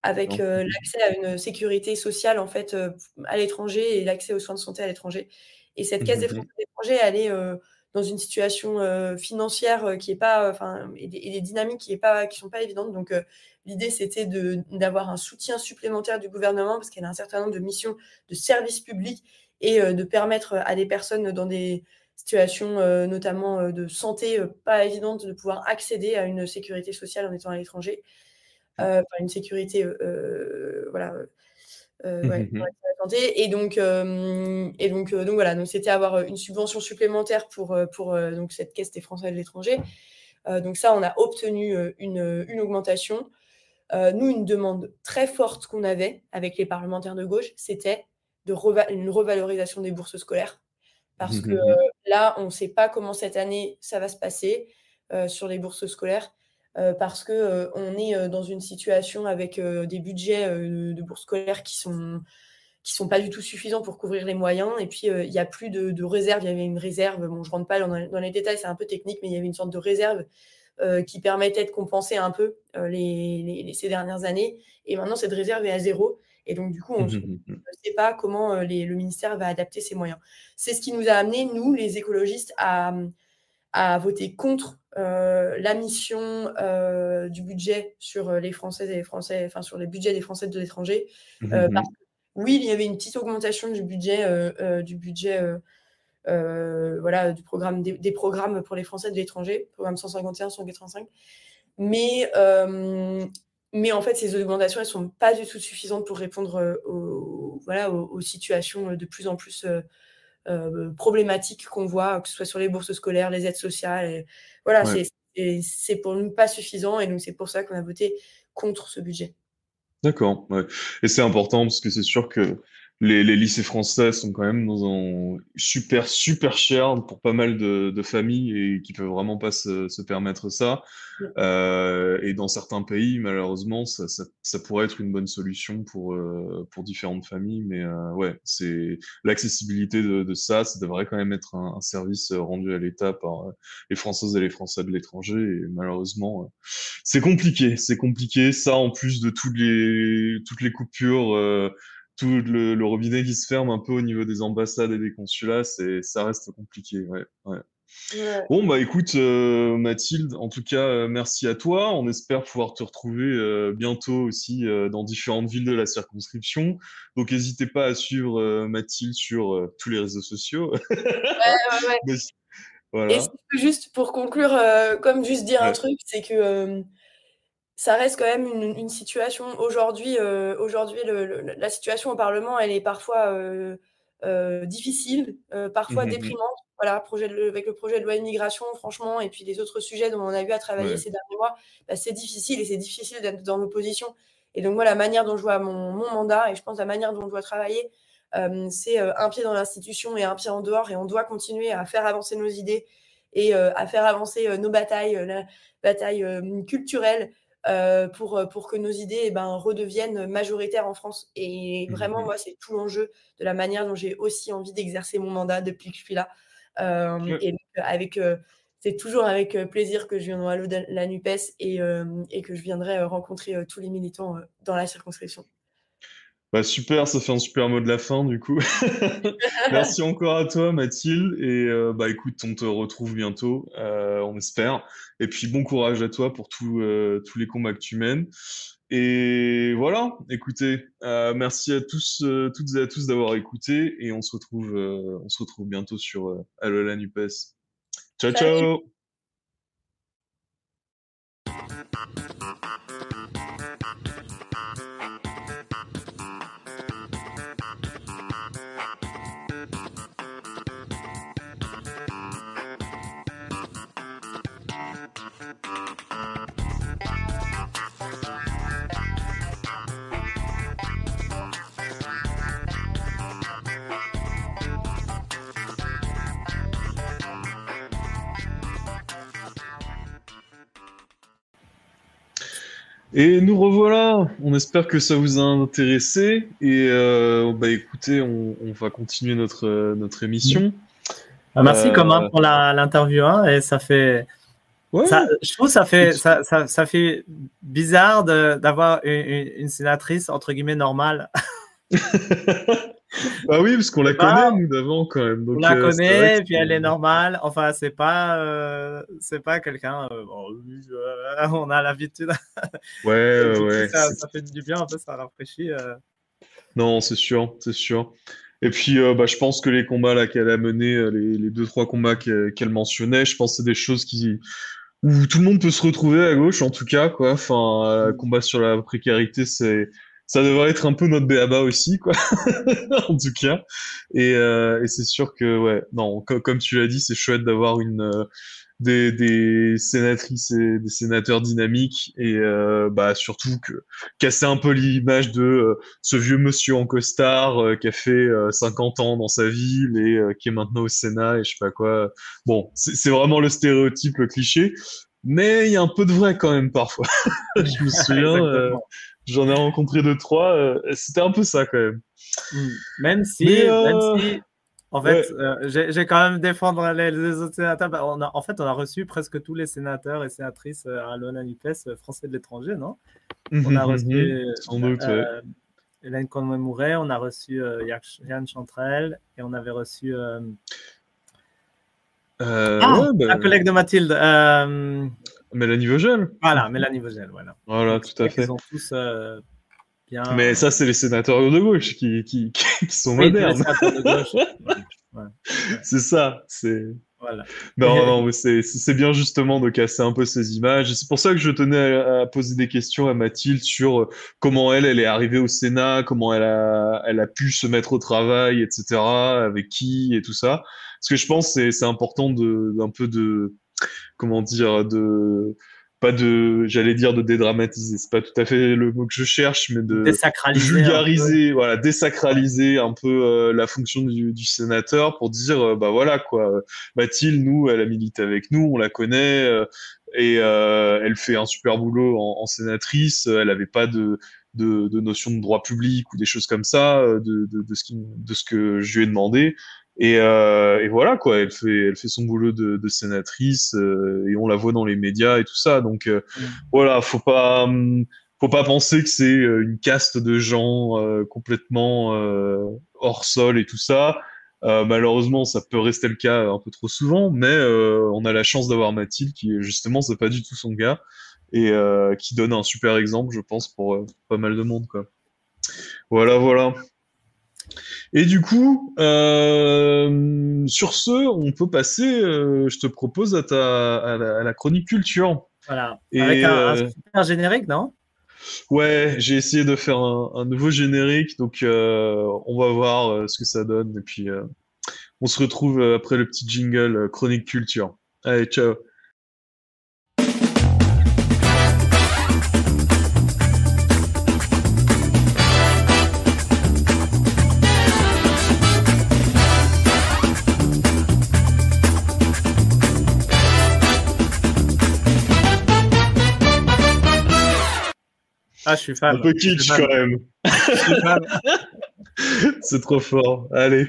avec l'accès à une sécurité sociale en fait à l'étranger et l'accès aux soins de santé à l'étranger. Et cette caisse des mmh Français de l'étranger, elle est dans une situation euh, financière euh, qui est pas, enfin, et, des dynamiques qui est pas, qui sont pas évidentes. Donc, euh, l'idée c'était d'avoir un soutien supplémentaire du gouvernement parce qu'il y a un certain nombre de missions de services publics et de permettre à des personnes dans des situations notamment de santé pas évidentes de pouvoir accéder à une sécurité sociale en étant à l'étranger, une sécurité, voilà euh, ouais, mmh et donc, euh, et donc, euh, donc voilà, donc c'était avoir une subvention supplémentaire pour, pour donc cette caisse des Français de l'étranger. donc ça, on a obtenu une, une augmentation. nous, une demande très forte qu'on avait avec les parlementaires de gauche, c'était de une revalorisation des bourses scolaires. Parce mmh que là, on ne sait pas comment cette année ça va se passer sur les bourses scolaires. Euh, parce que euh, on est euh, dans une situation avec des budgets de bourse scolaire qui sont qui sont pas du tout suffisants pour couvrir les moyens. Et puis, il n'y a plus de, de, réserve. Il y avait une réserve, bon, je rentre pas dans, les détails, c'est un peu technique, mais il y avait une sorte de réserve qui permettait de compenser un peu les, ces dernières années. Et maintenant, cette réserve est à zéro. Et donc, du coup, on ne mmh, mmh, mmh. sait pas comment le ministère va adapter ses moyens. C'est ce qui nous a amené, nous, les écologistes, à, à voter contre euh, la mission euh, du budget sur euh, les Français et les Français, enfin sur les budgets des Français de l'étranger. Mmh oui, il y avait une petite augmentation du budget, du budget, voilà, du programme des, programmes pour les Français de l'étranger, programme 151, 185. Mais mais en fait, ces augmentations, elles sont pas du tout suffisantes pour répondre aux, voilà, aux, situations de plus en plus problématiques qu'on voit, que ce soit sur les bourses scolaires, les aides sociales. voilà, c'est pour nous pas suffisant et donc c'est pour ça qu'on a voté contre ce budget. D'accord, ouais. Et c'est important parce que c'est sûr que les, lycées français sont quand même dans un super, super cher pour pas mal de, familles et qui peuvent vraiment pas se, permettre ça. Euh, et dans certains pays, malheureusement, ça, ça, pourrait être une bonne solution pour, euh, pour différentes familles. Mais euh, ouais, c'est l'accessibilité de, ça, ça devrait quand même être un, service rendu à l'État par les Françaises et les Français de l'étranger. Et malheureusement, c'est compliqué. C'est compliqué. Ça, en plus de toutes les, toutes les coupures tout le, robinet qui se ferme un peu au niveau des ambassades et des consulats, c'est, ça reste compliqué. Ouais, ouais. Bon, bah écoute, euh, Mathilde, en tout cas, euh, merci à toi. On espère pouvoir te retrouver euh, bientôt aussi dans différentes villes de la circonscription. Donc, n'hésitez pas à suivre Mathilde sur tous les réseaux sociaux. ouais, ouais, ouais. voilà. Et juste pour conclure, comme juste dire un truc, c'est que ça reste quand même une, situation aujourd'hui. Euh, aujourd'hui, la situation au Parlement, elle est parfois euh, euh, difficile, parfois mmh déprimante. Voilà, projet avec le projet de loi immigration, franchement, et puis les autres sujets dont on a eu à travailler ces derniers mois, bah, c'est difficile et c'est difficile d'être dans l'opposition. Et donc, moi, la manière dont je vois mon, mandat et je pense la manière dont je dois travailler, c'est un pied dans l'institution et un pied en dehors. Et on doit continuer à faire avancer nos idées et à faire avancer nos batailles, la bataille culturelle, euh, pour, euh, pour que nos idées eh ben, redeviennent majoritaires en France. Et vraiment, mmh moi, c'est tout l'enjeu de la manière dont j'ai aussi envie d'exercer mon mandat depuis que je suis là. Euh, et avec, c'est toujours avec plaisir que je viens dans la NUPES et, et que je viendrai rencontrer tous les militants dans la circonscription. Bah, super, ça fait un super mot de la fin du coup. Merci encore à toi Mathilde et euh, bah écoute, on te retrouve bientôt, euh, on espère. Et puis bon courage à toi pour euh, tous les combats que tu mènes. Et voilà, écoutez, merci à tous, toutes et à tous d'avoir écouté et on se retrouve, on se retrouve bientôt sur Allo la Nupes. Ciao ciao. Et nous revoilà. On espère que ça vous a intéressé. Et euh, bah écoutez, on, va continuer notre notre émission. Ah, merci quand même pour l'interview. Hein, et ça fait. Ça, je trouve ça fait ça, ça, ça fait bizarre d'avoir une, une, sénatrice entre guillemets normale. bah oui, parce qu'on la connaît, nous, d'avant, quand même. on la euh, connaît, puis elle est normale. Enfin, c'est pas, euh, c'est pas quelqu'un. Euh, on a l'habitude. Ouais, ouais. Ça, ça, fait du bien, un peu, ça rafraîchit. Non, c'est sûr, c'est sûr. Et puis, bah, je pense que les combats là qu'elle a menés, les, les, deux trois combats qu'elle mentionnait, je pense que c'est des choses qui où tout le monde peut se retrouver à gauche, en tout cas, quoi. Enfin, combat sur la précarité, c'est ça devrait être un peu notre béaba aussi, quoi. en tout cas. Et, euh, et c'est sûr que, ouais, non, comme tu l'as dit, c'est chouette d'avoir une euh, des, des sénatrices et des sénateurs dynamiques et euh, bah surtout que casser un peu l'image de euh, ce vieux monsieur en costard euh, qui a fait 50 ans dans sa ville et qui est maintenant au Sénat et je sais pas quoi. Bon, c'est vraiment le stéréotype le cliché, mais il y a un peu de vrai quand même parfois. je me souviens, J'en ai rencontré deux, trois. Euh, c'était un peu ça quand même. Hmm. Même si, euh, si en fait, euh, j'ai quand même défendre les, autres sénateurs. Bah, on a, en fait, on a reçu presque tous les sénateurs et sénatrices à l'ONU-NUPES français de l'étranger, non? On a reçu. Sans doute, Hélène Conway-Mouret, on a reçu Yann Chantrel et on avait reçu. ah, ben... un collègue de Mathilde. Mélanie Vogel. Voilà, Mélanie Vogel, voilà. Voilà, tout à fait. Ils sont tous euh, bien. Mais ça, c'est les sénateurs de gauche qui, qui, qui sont modernes. C'est ça, c'est. Voilà. Non, non, c'est bien justement de casser un peu ces images. C'est pour ça que je tenais à, poser des questions à Mathilde sur euh, comment elle, elle est arrivée au Sénat, comment elle a, elle a pu se mettre au travail, etc., avec qui et tout ça. Parce que je pense que c'est important d'un peu de, comment dire, de pas de, j'allais dire de dédramatiser, c'est pas tout à fait le mot que je cherche, mais de vulgariser, voilà, désacraliser un peu euh, la fonction du, du, sénateur pour dire, euh, bah voilà quoi, Mathilde, nous, elle a milité avec nous, on la connaît euh, et elle fait un super boulot en, en sénatrice, elle avait pas de de, de notion de droit public ou des choses comme ça, de, de, de, ce, qui, de ce que je lui ai demandé. Et, euh, et, voilà quoi, elle fait, elle fait son boulot de, de sénatrice euh, et on la voit dans les médias et tout ça. Donc euh, voilà, faut pas, hum, faut pas penser que c'est euh, une caste de gens euh, complètement hors sol et tout ça. malheureusement, ça peut rester le cas un peu trop souvent, mais on a la chance d'avoir Mathilde qui justement c'est pas du tout son gars et qui donne un super exemple, je pense, pour pas mal de monde quoi. Voilà, voilà. Et du coup, euh, sur ce, on peut passer, euh, je te propose, à, ta, à, la, chronique culture. Voilà. Avec un, euh, super générique, non? Ouais, j'ai essayé de faire un, nouveau générique, donc on va voir ce que ça donne. Et puis, on se retrouve après le petit jingle chronique culture. Allez, ciao. Ah, je suis fan. Un peu kitsch quand même. C'est trop fort. Allez.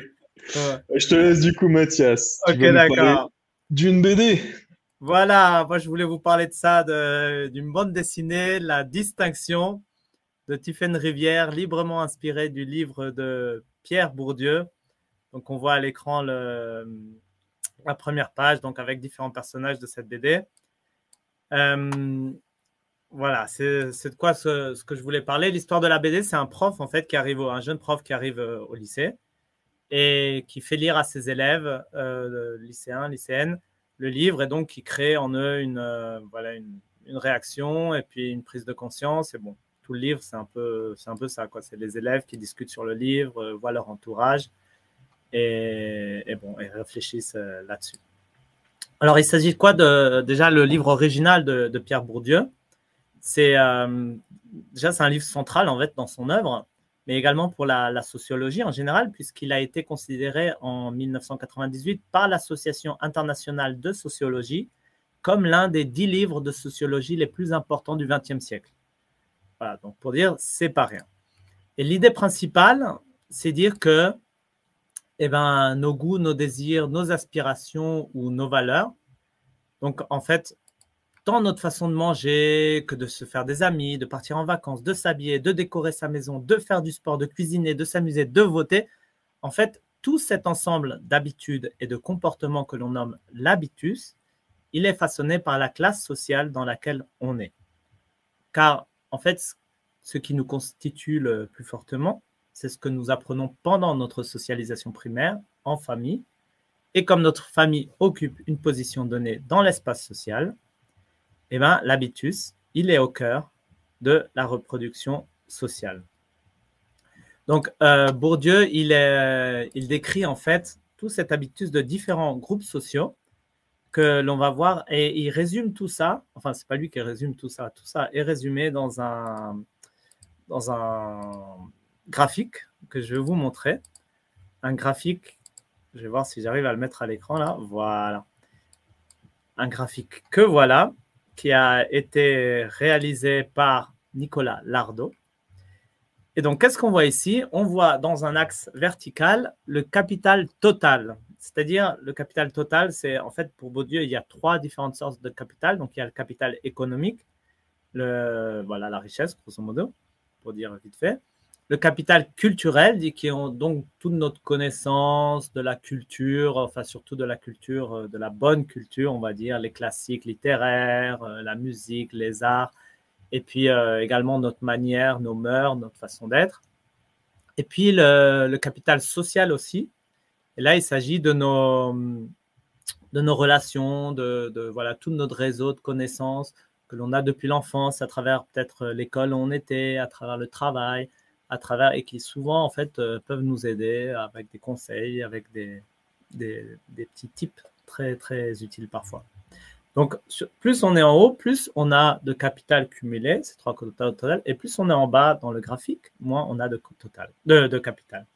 Je te laisse du coup, Mathias. Ok, d'accord. D'une BD. Voilà, moi je voulais vous parler de ça, d'une bande dessinée, La Distinction de Tiffaine Rivière, librement inspirée du livre de Pierre Bourdieu. Donc on voit à l'écran la première page, donc avec différents personnages de cette BD. Euh, voilà, c'est de quoi ce, que je voulais parler. L'histoire de la BD, c'est un prof en fait qui arrive, un jeune prof qui arrive euh, au lycée et qui fait lire à ses élèves, euh, lycéens, lycéennes, le livre et donc qui crée en eux une, euh, une, réaction et puis une prise de conscience. Et bon, tout le livre, c'est un peu, c'est un peu ça quoi. C'est les élèves qui discutent sur le livre, voient leur entourage et, bon, et réfléchissent là-dessus. Alors, il s'agit de quoi de déjà le livre original de Pierre Bourdieu? C'est euh, déjà c'est un livre central en fait dans son œuvre, mais également pour la, sociologie en général, puisqu'il a été considéré en 1998 par l'Association internationale de sociologie comme l'un des dix livres de sociologie les plus importants du XXe siècle. Voilà, donc pour dire, c'est pas rien. Et l'idée principale, c'est dire que eh ben, nos goûts, nos désirs, nos aspirations ou nos valeurs, donc en fait, tant notre façon de manger que de se faire des amis, de partir en vacances, de s'habiller, de décorer sa maison, de faire du sport, de cuisiner, de s'amuser, de voter. En fait, tout cet ensemble d'habitudes et de comportements que l'on nomme l'habitus, il est façonné par la classe sociale dans laquelle on est. Car en fait, ce qui nous constitue le plus fortement, c'est ce que nous apprenons pendant notre socialisation primaire en famille. Et comme notre famille occupe une position donnée dans l'espace social, eh ben, l'habitus, il est au cœur de la reproduction sociale. Donc, euh, Bourdieu, il, est, il décrit en fait tout cet habitus de différents groupes sociaux que l'on va voir et il résume tout ça, enfin, c'est pas lui qui résume tout ça, tout ça est résumé dans un, dans un graphique que je vais vous montrer. Un graphique, je vais voir si j'arrive à le mettre à l'écran là, voilà. Un graphique que voilà, qui a été réalisé par Nicolas Lardo. Et donc, qu'est-ce qu'on voit ici? On voit dans un axe vertical le capital total. C'est-à-dire, le capital total, c'est en fait, pour Baudieu, il y a trois différentes sortes de capital. Donc, il y a le capital économique, voilà, la richesse, grosso modo, pour dire vite fait le capital culturel, qui ont donc toute notre connaissance de la culture, enfin surtout de la culture, euh, de la bonne culture, on va dire, les classiques littéraires, euh, la musique, les arts, et puis euh, également notre manière, nos mœurs, notre façon d'être. Et puis le, capital social aussi. Et là, il s'agit de nos, de nos relations, de, de, voilà, tout notre réseau de connaissances que l'on a depuis l'enfance, à travers peut-être l'école où on était, à travers le travail, à travers et qui souvent en fait euh, peuvent nous aider avec des conseils, avec des, des, petits tips très très utiles parfois. Donc, plus on est en haut, plus on a de capital cumulé, c'est trois coûts total, et plus on est en bas dans le graphique, moins on a de total, de, capital.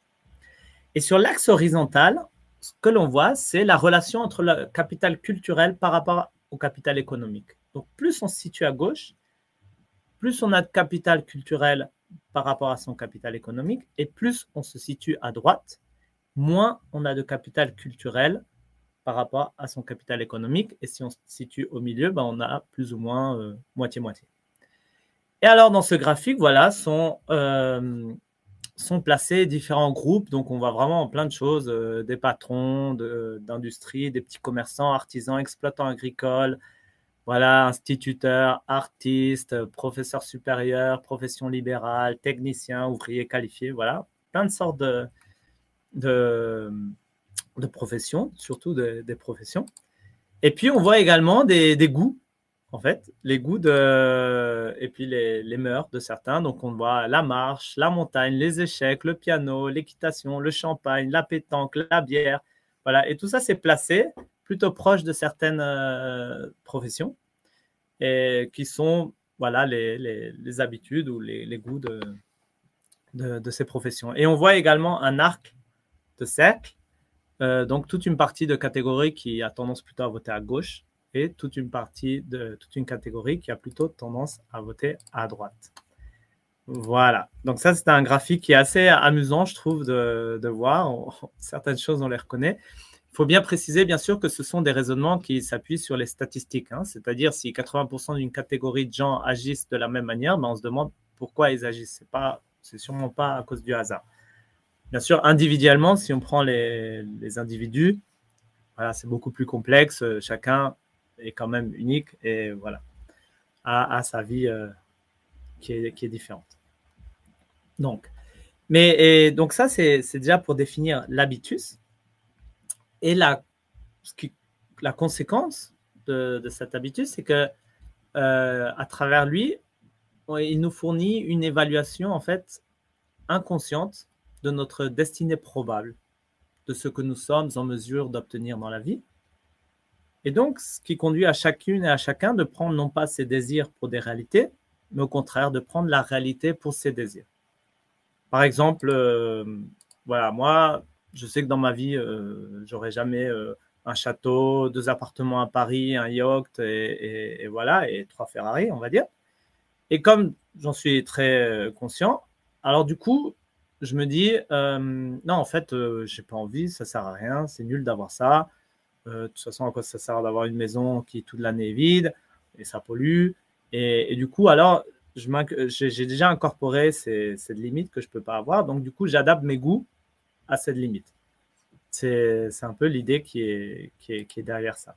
Et sur l'axe horizontal, ce que l'on voit, c'est la relation entre le capital culturel par rapport au capital économique. Donc, plus on se situe à gauche, plus on a de capital culturel par rapport à son capital économique, et plus on se situe à droite, moins on a de capital culturel par rapport à son capital économique. Et si on se situe au milieu, ben, on a plus ou moins euh, moitié-moitié. et alors, dans ce graphique, voilà, sont, euh, sont placés différents groupes. Donc, on voit vraiment plein de choses, euh, des patrons d'industrie, des petits commerçants, artisans, exploitants agricoles, voilà, instituteurs, artistes, professeurs supérieurs, profession libérale, techniciens, ouvriers qualifiés, voilà, plein de sortes de, de, de professions, surtout des professions. Et puis, on voit également des, goûts, en fait, les goûts de, et puis les, les, mœurs de certains. Donc, on voit la marche, la montagne, les échecs, le piano, l'équitation, le champagne, la pétanque, la bière. Voilà, et tout ça, c'est placé plutôt proche de certaines euh, professions et qui sont voilà, les, habitudes ou les, goûts de, de, de, ces professions. Et on voit également un arc de cercle euh, donc toute une partie de catégorie qui a tendance plutôt à voter à gauche et toute une partie de toute une catégorie qui a plutôt tendance à voter à droite. Voilà. Donc ça, c'est un graphique qui est assez amusant, je trouve, de, voir. certaines choses, on les reconnaît. Il faut bien préciser, bien sûr, que ce sont des raisonnements qui s'appuient sur les statistiques. Hein. C'est-à-dire, si 80% d'une catégorie de gens agissent de la même manière, ben, on se demande pourquoi ils agissent. Ce n'est c'est sûrement pas à cause du hasard. Bien sûr, individuellement, si on prend les, individus, voilà, c'est beaucoup plus complexe. Chacun est quand même unique et voilà, a, sa vie euh, qui, est, qui, est, différente. Donc, mais donc ça, c'est déjà pour définir l'habitus. Et la, la conséquence de, de cet habitus, c'est que euh, à travers lui, il nous fournit une évaluation en fait inconsciente de notre destinée probable, de ce que nous sommes en mesure d'obtenir dans la vie. Et donc, ce qui conduit à chacune et à chacun de prendre non pas ses désirs pour des réalités, mais au contraire de prendre la réalité pour ses désirs. Par exemple, euh, voilà, moi, je sais que dans ma vie, euh, j'aurai jamais euh, un château, deux appartements à Paris, un yacht et, voilà, et trois Ferrari, on va dire. Et comme j'en suis très conscient, alors du coup, je me dis, euh, non, en fait, euh, j'ai pas envie, ça sert à rien, c'est nul d'avoir ça. Euh, de toute façon, à quoi ça sert d'avoir une maison qui toute l'année est vide et ça pollue? Et, du coup, alors, j'ai déjà incorporé cette limite que je peux pas avoir. Donc, du coup, j'adapte mes goûts à cette limite. C'est un peu l'idée qui est, qui, est, derrière ça.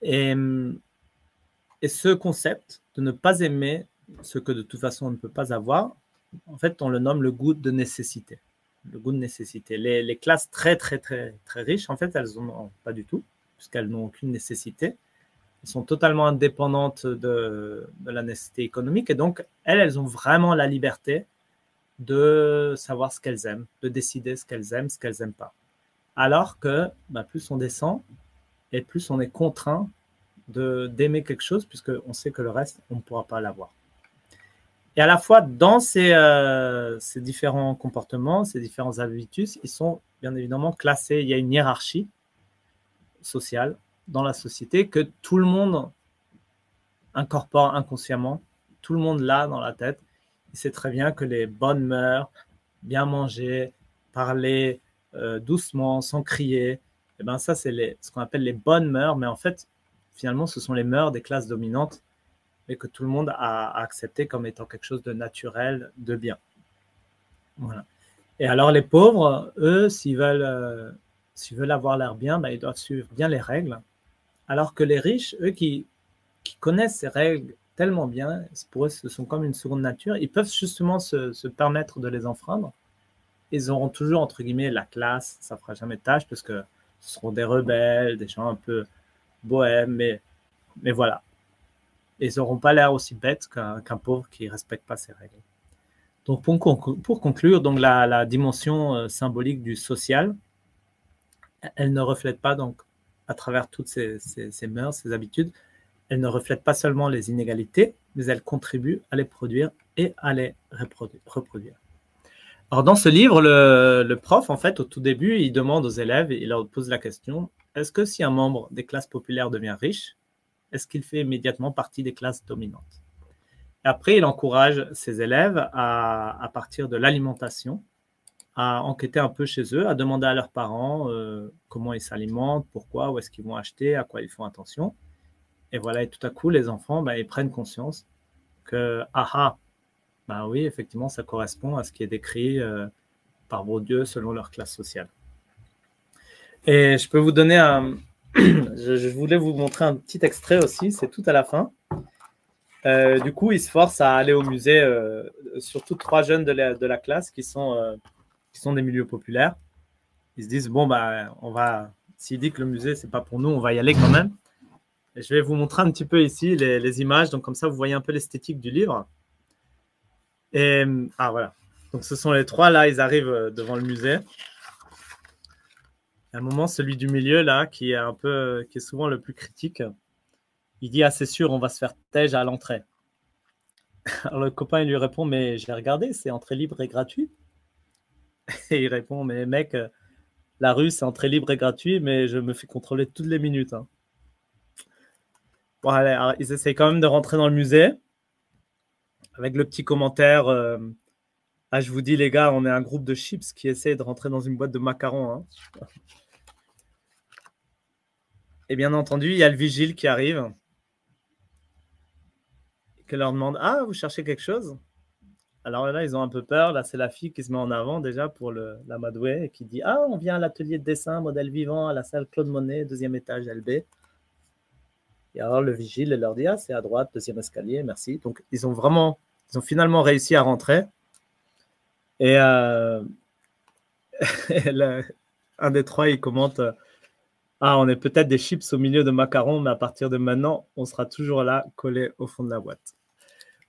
Et, et ce concept de ne pas aimer ce que de toute façon on ne peut pas avoir, en fait, on le nomme le goût de nécessité. Le goût de nécessité. Les, classes très, très, très, très riches, en fait, elles n'en ont pas du tout, puisqu'elles n'ont aucune nécessité. Elles sont totalement indépendantes de, la nécessité économique. Et donc, elles, elles ont vraiment la liberté de savoir ce qu'elles aiment, de décider ce qu'elles aiment, ce qu'elles n'aiment pas. Alors que bah, plus on descend et plus on est contraint d'aimer quelque chose, puisqu'on sait que le reste, on ne pourra pas l'avoir. Et à la fois, dans euh, ces, différents comportements, ces différents habitus, ils sont bien évidemment classés. Il y a une hiérarchie sociale dans la société que tout le monde incorpore inconsciemment. Tout le monde l'a dans la tête. Il sait très bien que les bonnes mœurs, bien manger, parler euh, doucement, sans crier, et eh ben ça, c'est ce qu'on appelle les bonnes mœurs. Mais en fait, finalement, ce sont les mœurs des classes dominantes mais que tout le monde a, accepté comme étant quelque chose de naturel, de bien. Et alors les pauvres, eux, s'ils veulent, euh, veulent avoir l'air bien, ben, ils doivent suivre bien les règles. Alors que les riches, eux qui connaissent ces règles tellement bien, pour eux ce sont comme une seconde nature, ils peuvent justement se, permettre de les enfreindre. Ils auront toujours, entre guillemets, la classe, ça fera jamais de tâche, parce que ce seront des rebelles, des gens un peu bohèmes, mais, mais voilà ils n'auront pas l'air aussi bêtes qu'un pauvre qui ne respecte pas ces règles. Donc pour, pour conclure, donc la, dimension euh, symbolique du social, elle ne reflète pas donc à travers toutes ces, ces, mœurs, ces habitudes, elles ne reflètent pas seulement les inégalités, mais elles contribuent à les produire et à les reproduire. Alors dans ce livre, le, prof, en fait, au tout début, il demande aux élèves, il leur pose la question, est-ce que si un membre des classes populaires devient riche, est-ce qu'il fait immédiatement partie des classes dominantes? Après, il encourage ses élèves à, à partir de l'alimentation, à enquêter un peu chez eux, à demander à leurs parents euh, comment ils s'alimentent, pourquoi, où est-ce qu'ils vont acheter, à quoi ils font attention. Et voilà, et tout à coup, les enfants, bah, ils prennent conscience que, ah ah, bah oui, effectivement, ça correspond à ce qui est décrit euh, par vos dieux selon leur classe sociale. Et je peux vous donner un. je, voulais vous montrer un petit extrait aussi, c'est tout à la fin. Euh, du coup, ils se forcent à aller au musée, surtout trois jeunes de la, de la classe qui sont qui sont des milieux populaires, ils se disent bon bah on va s'il dit que le musée c'est pas pour nous, on va y aller quand même. Je vais vous montrer un petit peu ici les, images, donc comme ça vous voyez un peu l'esthétique du livre. Et ah voilà, donc ce sont les trois là, ils arrivent euh, devant le musée. À un moment, celui du milieu là, qui est un peu, qui est souvent le plus critique, il dit ah c'est sûr, on va se faire tège à l'entrée. Alors le copain lui répond mais j'ai regardé, c'est entrée libre et gratuite. Et il répond, mais mec, euh, la rue, c'est entrée libre et gratuit, mais je me fais contrôler toutes les minutes. Hein. Bon, allez, ils essayent quand même de rentrer dans le musée avec le petit commentaire. Euh, ah, je vous dis, les gars, on est un groupe de chips qui essaie de rentrer dans une boîte de macarons. Hein. Et bien entendu, il y a le vigile qui arrive, qui leur demande Ah, vous cherchez quelque chose? Alors là, ils ont un peu peur. Là, c'est la fille qui se met en avant déjà pour le, la Madway et qui dit Ah, on vient à l'atelier de dessin, modèle vivant, à la salle Claude Monet, deuxième étage LB. Et alors le vigile leur dit Ah, c'est à droite, deuxième escalier, merci. Donc ils ont vraiment, ils ont finalement réussi à rentrer. Et, euh, un des trois, il commente Ah, on est peut-être des chips au milieu de macarons, mais à partir de maintenant, on sera toujours là, collé au fond de la boîte.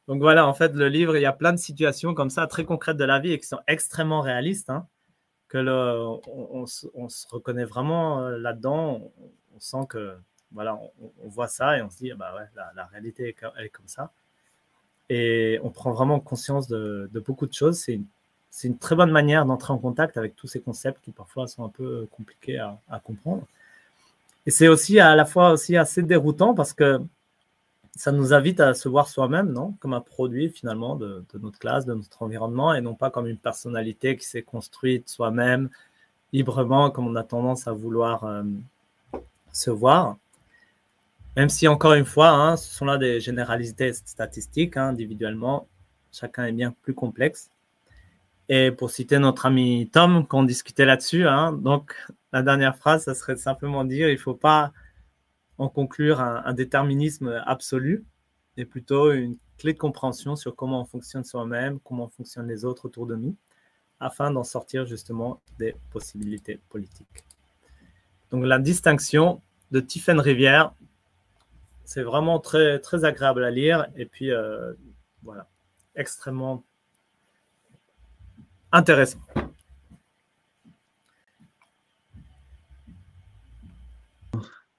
Donc voilà, en fait, le livre, il y a plein de situations comme ça, très concrètes de la vie et qui sont extrêmement réalistes, hein, que on, se reconnaît vraiment euh, là-dedans. On, sent que, voilà, on, voit ça et on se dit, bah ouais, la, réalité est, comme ça. Et on prend vraiment conscience de, beaucoup de choses. C'est une, une, très bonne manière d'entrer en contact avec tous ces concepts qui parfois sont un peu compliqués à, à comprendre. Et c'est aussi à la fois aussi assez déroutant parce que ça nous invite à se voir soi-même, non Comme un produit finalement de, notre classe, de notre environnement, et non pas comme une personnalité qui s'est construite soi-même librement, comme on a tendance à vouloir euh, se voir. Même si, encore une fois, hein, ce sont là des généralités statistiques, hein, individuellement, chacun est bien plus complexe. Et pour citer notre ami Tom, qu'on discutait là-dessus, hein, donc la dernière phrase, ça serait simplement dire il ne faut pas en conclure un, déterminisme absolu, et plutôt une clé de compréhension sur comment on fonctionne soi-même, comment fonctionnent les autres autour de nous, afin d'en sortir justement des possibilités politiques. Donc la distinction de Tiffaine Rivière, c'est vraiment très, très agréable à lire, et puis euh, voilà, extrêmement intéressant.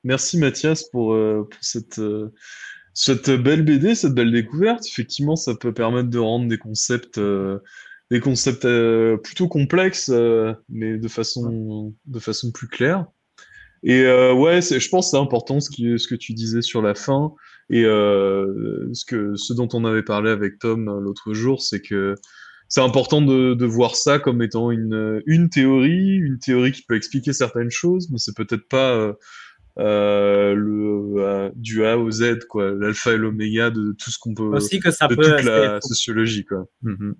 Merci Mathias pour, euh, cette, euh, cette belle BD, cette belle découverte. Effectivement, ça peut permettre de rendre des concepts, des concepts plutôt complexes, mais de façon, de façon plus claire. Et ouais, je pense que c'est important ce, qui, ce que tu disais sur la fin. Et ce, que, ce dont on avait parlé avec Tom l'autre jour, c'est que c'est important de, de, voir ça comme étant une, une théorie, une théorie qui peut expliquer certaines choses, mais c'est peut-être pas euh, le euh, du A au Z quoi. L'alpha et l'oméga de tout ce qu'on peut aussi que ça de peut toute la sociologie quoi. Mm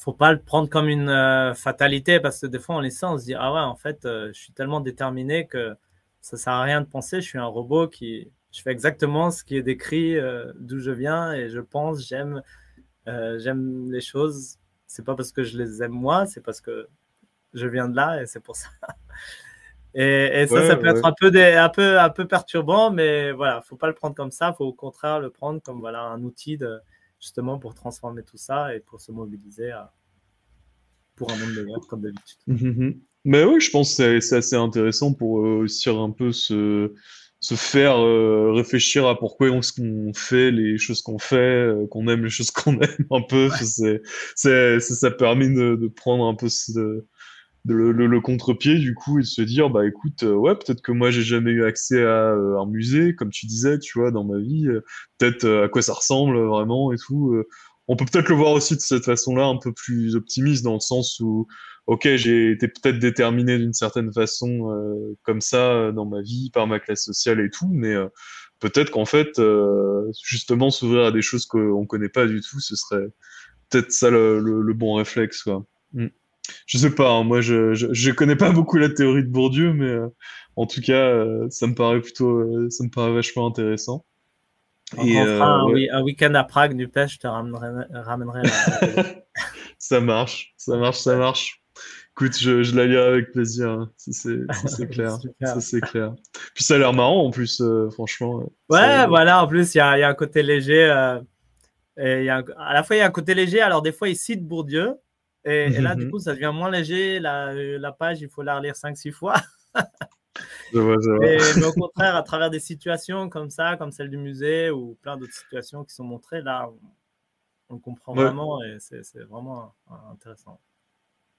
faut pas le prendre comme une euh, fatalité parce que des fois on les sent on se dit ah ouais en fait je suis tellement déterminé que ça sert à rien de penser je suis un robot qui je fais exactement ce qui est décrit d'où je viens et je pense j'aime j'aime les choses c'est pas parce que je les aime moi c'est parce que je viens de là et c'est pour ça et, ça, ça peut être un peu, des, un, peu, un peu perturbant, mais voilà, faut pas le prendre comme ça, faut au contraire le prendre comme voilà, un outil de, justement pour transformer tout ça et pour se mobiliser pour un monde meilleur, comme d'habitude. Mhm. Mais oui, je pense que c'est assez intéressant pour aussi un peu se, se faire réfléchir à pourquoi on, qu'on fait les choses qu'on fait, qu'on aime les choses qu'on aime un peu. C'est, c'est, ça permet de, de prendre un peu ce, le, le, contre-pied du coup et de se dire bah écoute euh, ouais peut-être que moi j'ai jamais eu accès à euh, un musée comme tu disais tu vois dans ma vie euh, peut-être à quoi ça ressemble vraiment et tout on peut peut-être le voir aussi de cette façon-là un peu plus optimiste dans le sens où ok j'ai été peut-être déterminé d'une certaine façon comme ça dans ma vie par ma classe sociale et tout mais peut-être qu'en fait justement s'ouvrir à des choses qu'on connaît pas du tout ce serait peut-être ça le, le, bon réflexe quoi mm je sais pas, hein, moi je, je, connais pas beaucoup la théorie de Bourdieu, mais euh, en tout cas, euh, ça me paraît plutôt, euh, ça me paraît vachement intéressant. Et, un, week-end à Prague, du pêche, je te ramènerai. ça marche, ça marche, ça marche. Écoute, je, je la lirai avec plaisir, hein. c'est clair. ça c'est clair. Puis ça a l'air marrant en plus, franchement. Ouais, voilà, en plus il y a, y a, un côté léger. et y a à la fois il y a un côté léger, alors des fois il cite Bourdieu, et, là, du mhm. coup, ça devient moins léger. La, la page, il faut la relire 5-6 fois. je vois, je vois. mais au contraire, à travers des situations comme ça, comme celle du musée ou plein d'autres situations qui sont montrées, là, on, comprend vraiment et c'est vraiment intéressant.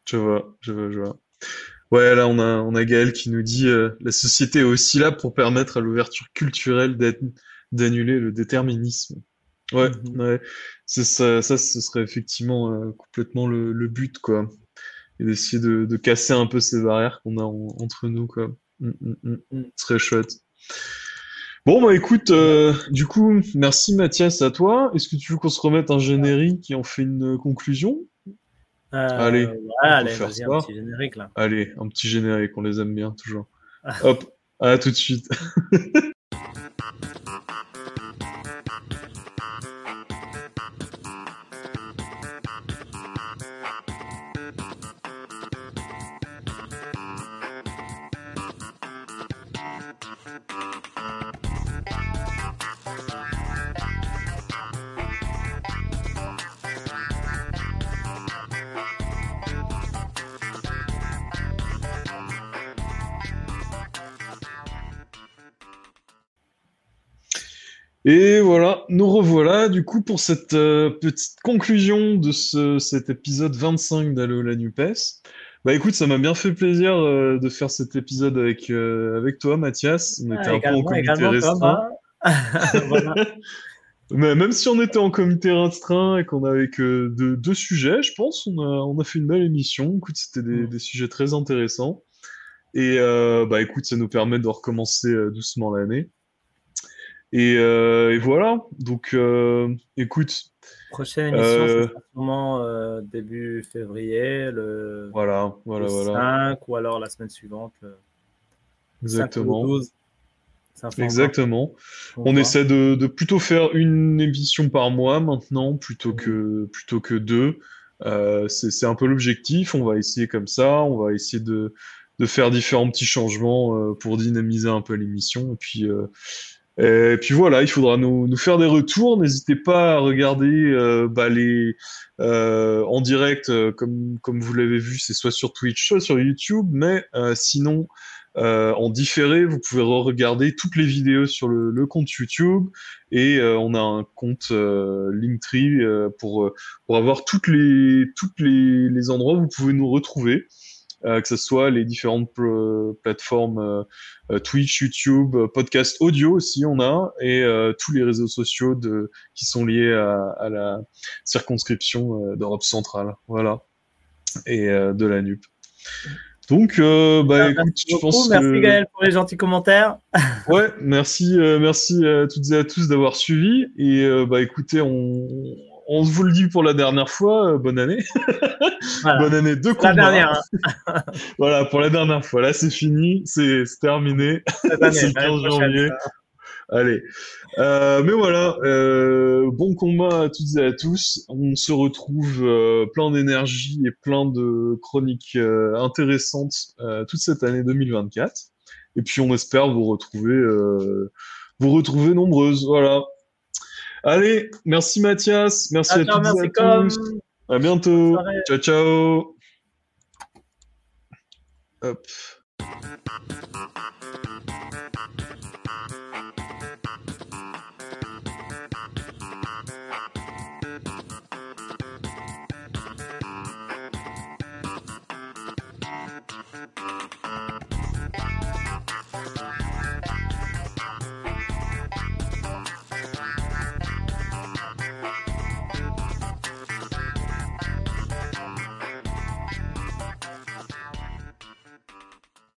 Je vois, je vois, je vois. Ouais, là, on a, on a Gaël qui nous dit euh, la société est aussi là pour permettre à l'ouverture culturelle d'annuler le déterminisme. Ouais, mhm. ouais. Ça, ça, ce serait effectivement euh, complètement le, but, quoi. Et d'essayer de, de, casser un peu ces barrières qu'on a entre nous, quoi. Mm, mm, mm, ce serait chouette. Bon, bah écoute, euh, du coup, merci Mathias à toi. Est-ce que tu veux qu'on se remette un générique qui en fait une conclusion? Euh, Allez, allez un petit générique là. Allez, un petit générique, on les aime bien toujours. Hop, à tout de suite. Et voilà, nous revoilà du coup pour cette euh, petite conclusion de ce, cet épisode 25 d'Allo la NUPES. Bah écoute, ça m'a bien fait plaisir euh, de faire cet épisode avec, euh, avec toi, Mathias. On était un peu en comité restreint. Mais même si on était en comité restreint et qu'on avait que deux, deux, sujets, je pense, on a, on a fait une belle émission. Écoute, c'était des, mm. des, sujets très intéressants. Et bah écoute, ça nous permet de recommencer doucement l'année. Euh, et, voilà. Donc, euh, écoute. Prochaine émission, euh, sûrement début février, le, voilà, voilà, 5 ou alors la semaine suivante. Exactement. 12. Exactement. On, essaie de, plutôt faire une émission par mois maintenant plutôt que, plutôt que deux. c'est un peu l'objectif. On va essayer comme ça. On va essayer de, de faire différents petits changements pour dynamiser un peu l'émission. Et puis, et puis voilà, il faudra nous, nous faire des retours. N'hésitez pas à regarder euh, bah, les, euh, en direct, euh, comme, comme vous l'avez vu, c'est soit sur Twitch, soit sur YouTube. Mais euh, sinon, euh, en différé, vous pouvez re-regarder toutes les vidéos sur le, le compte YouTube. Et on a un compte Linktree pour, pour avoir toutes les, toutes les, les endroits où vous pouvez nous retrouver. Euh, que ce soit les différentes plateformes euh, euh, Twitch, YouTube, podcast audio aussi on a, et tous les réseaux sociaux de, qui sont liés à, la circonscription d'Europe centrale, voilà, et de la NUP. Donc, bah, écoute, je pense merci Gaël pour les gentils commentaires. ouais, merci, merci à toutes et à tous d'avoir suivi. Et bah, écoutez, on, on vous le dit pour la dernière fois, euh, bonne année. bonne année de combat. La dernière. Hein. voilà, pour la dernière fois. Là, c'est fini, c'est terminé. c'est le 15 janvier. Allez. Euh, mais voilà, euh, bon combat à toutes et à tous. On se retrouve plein d'énergie et plein de chroniques intéressantes toute cette année 2024. Et puis on espère vous retrouver, vous retrouver nombreuses. Voilà. Allez, merci Mathias, merci à, tous et à tous. À bientôt. Ciao, ciao. Hop.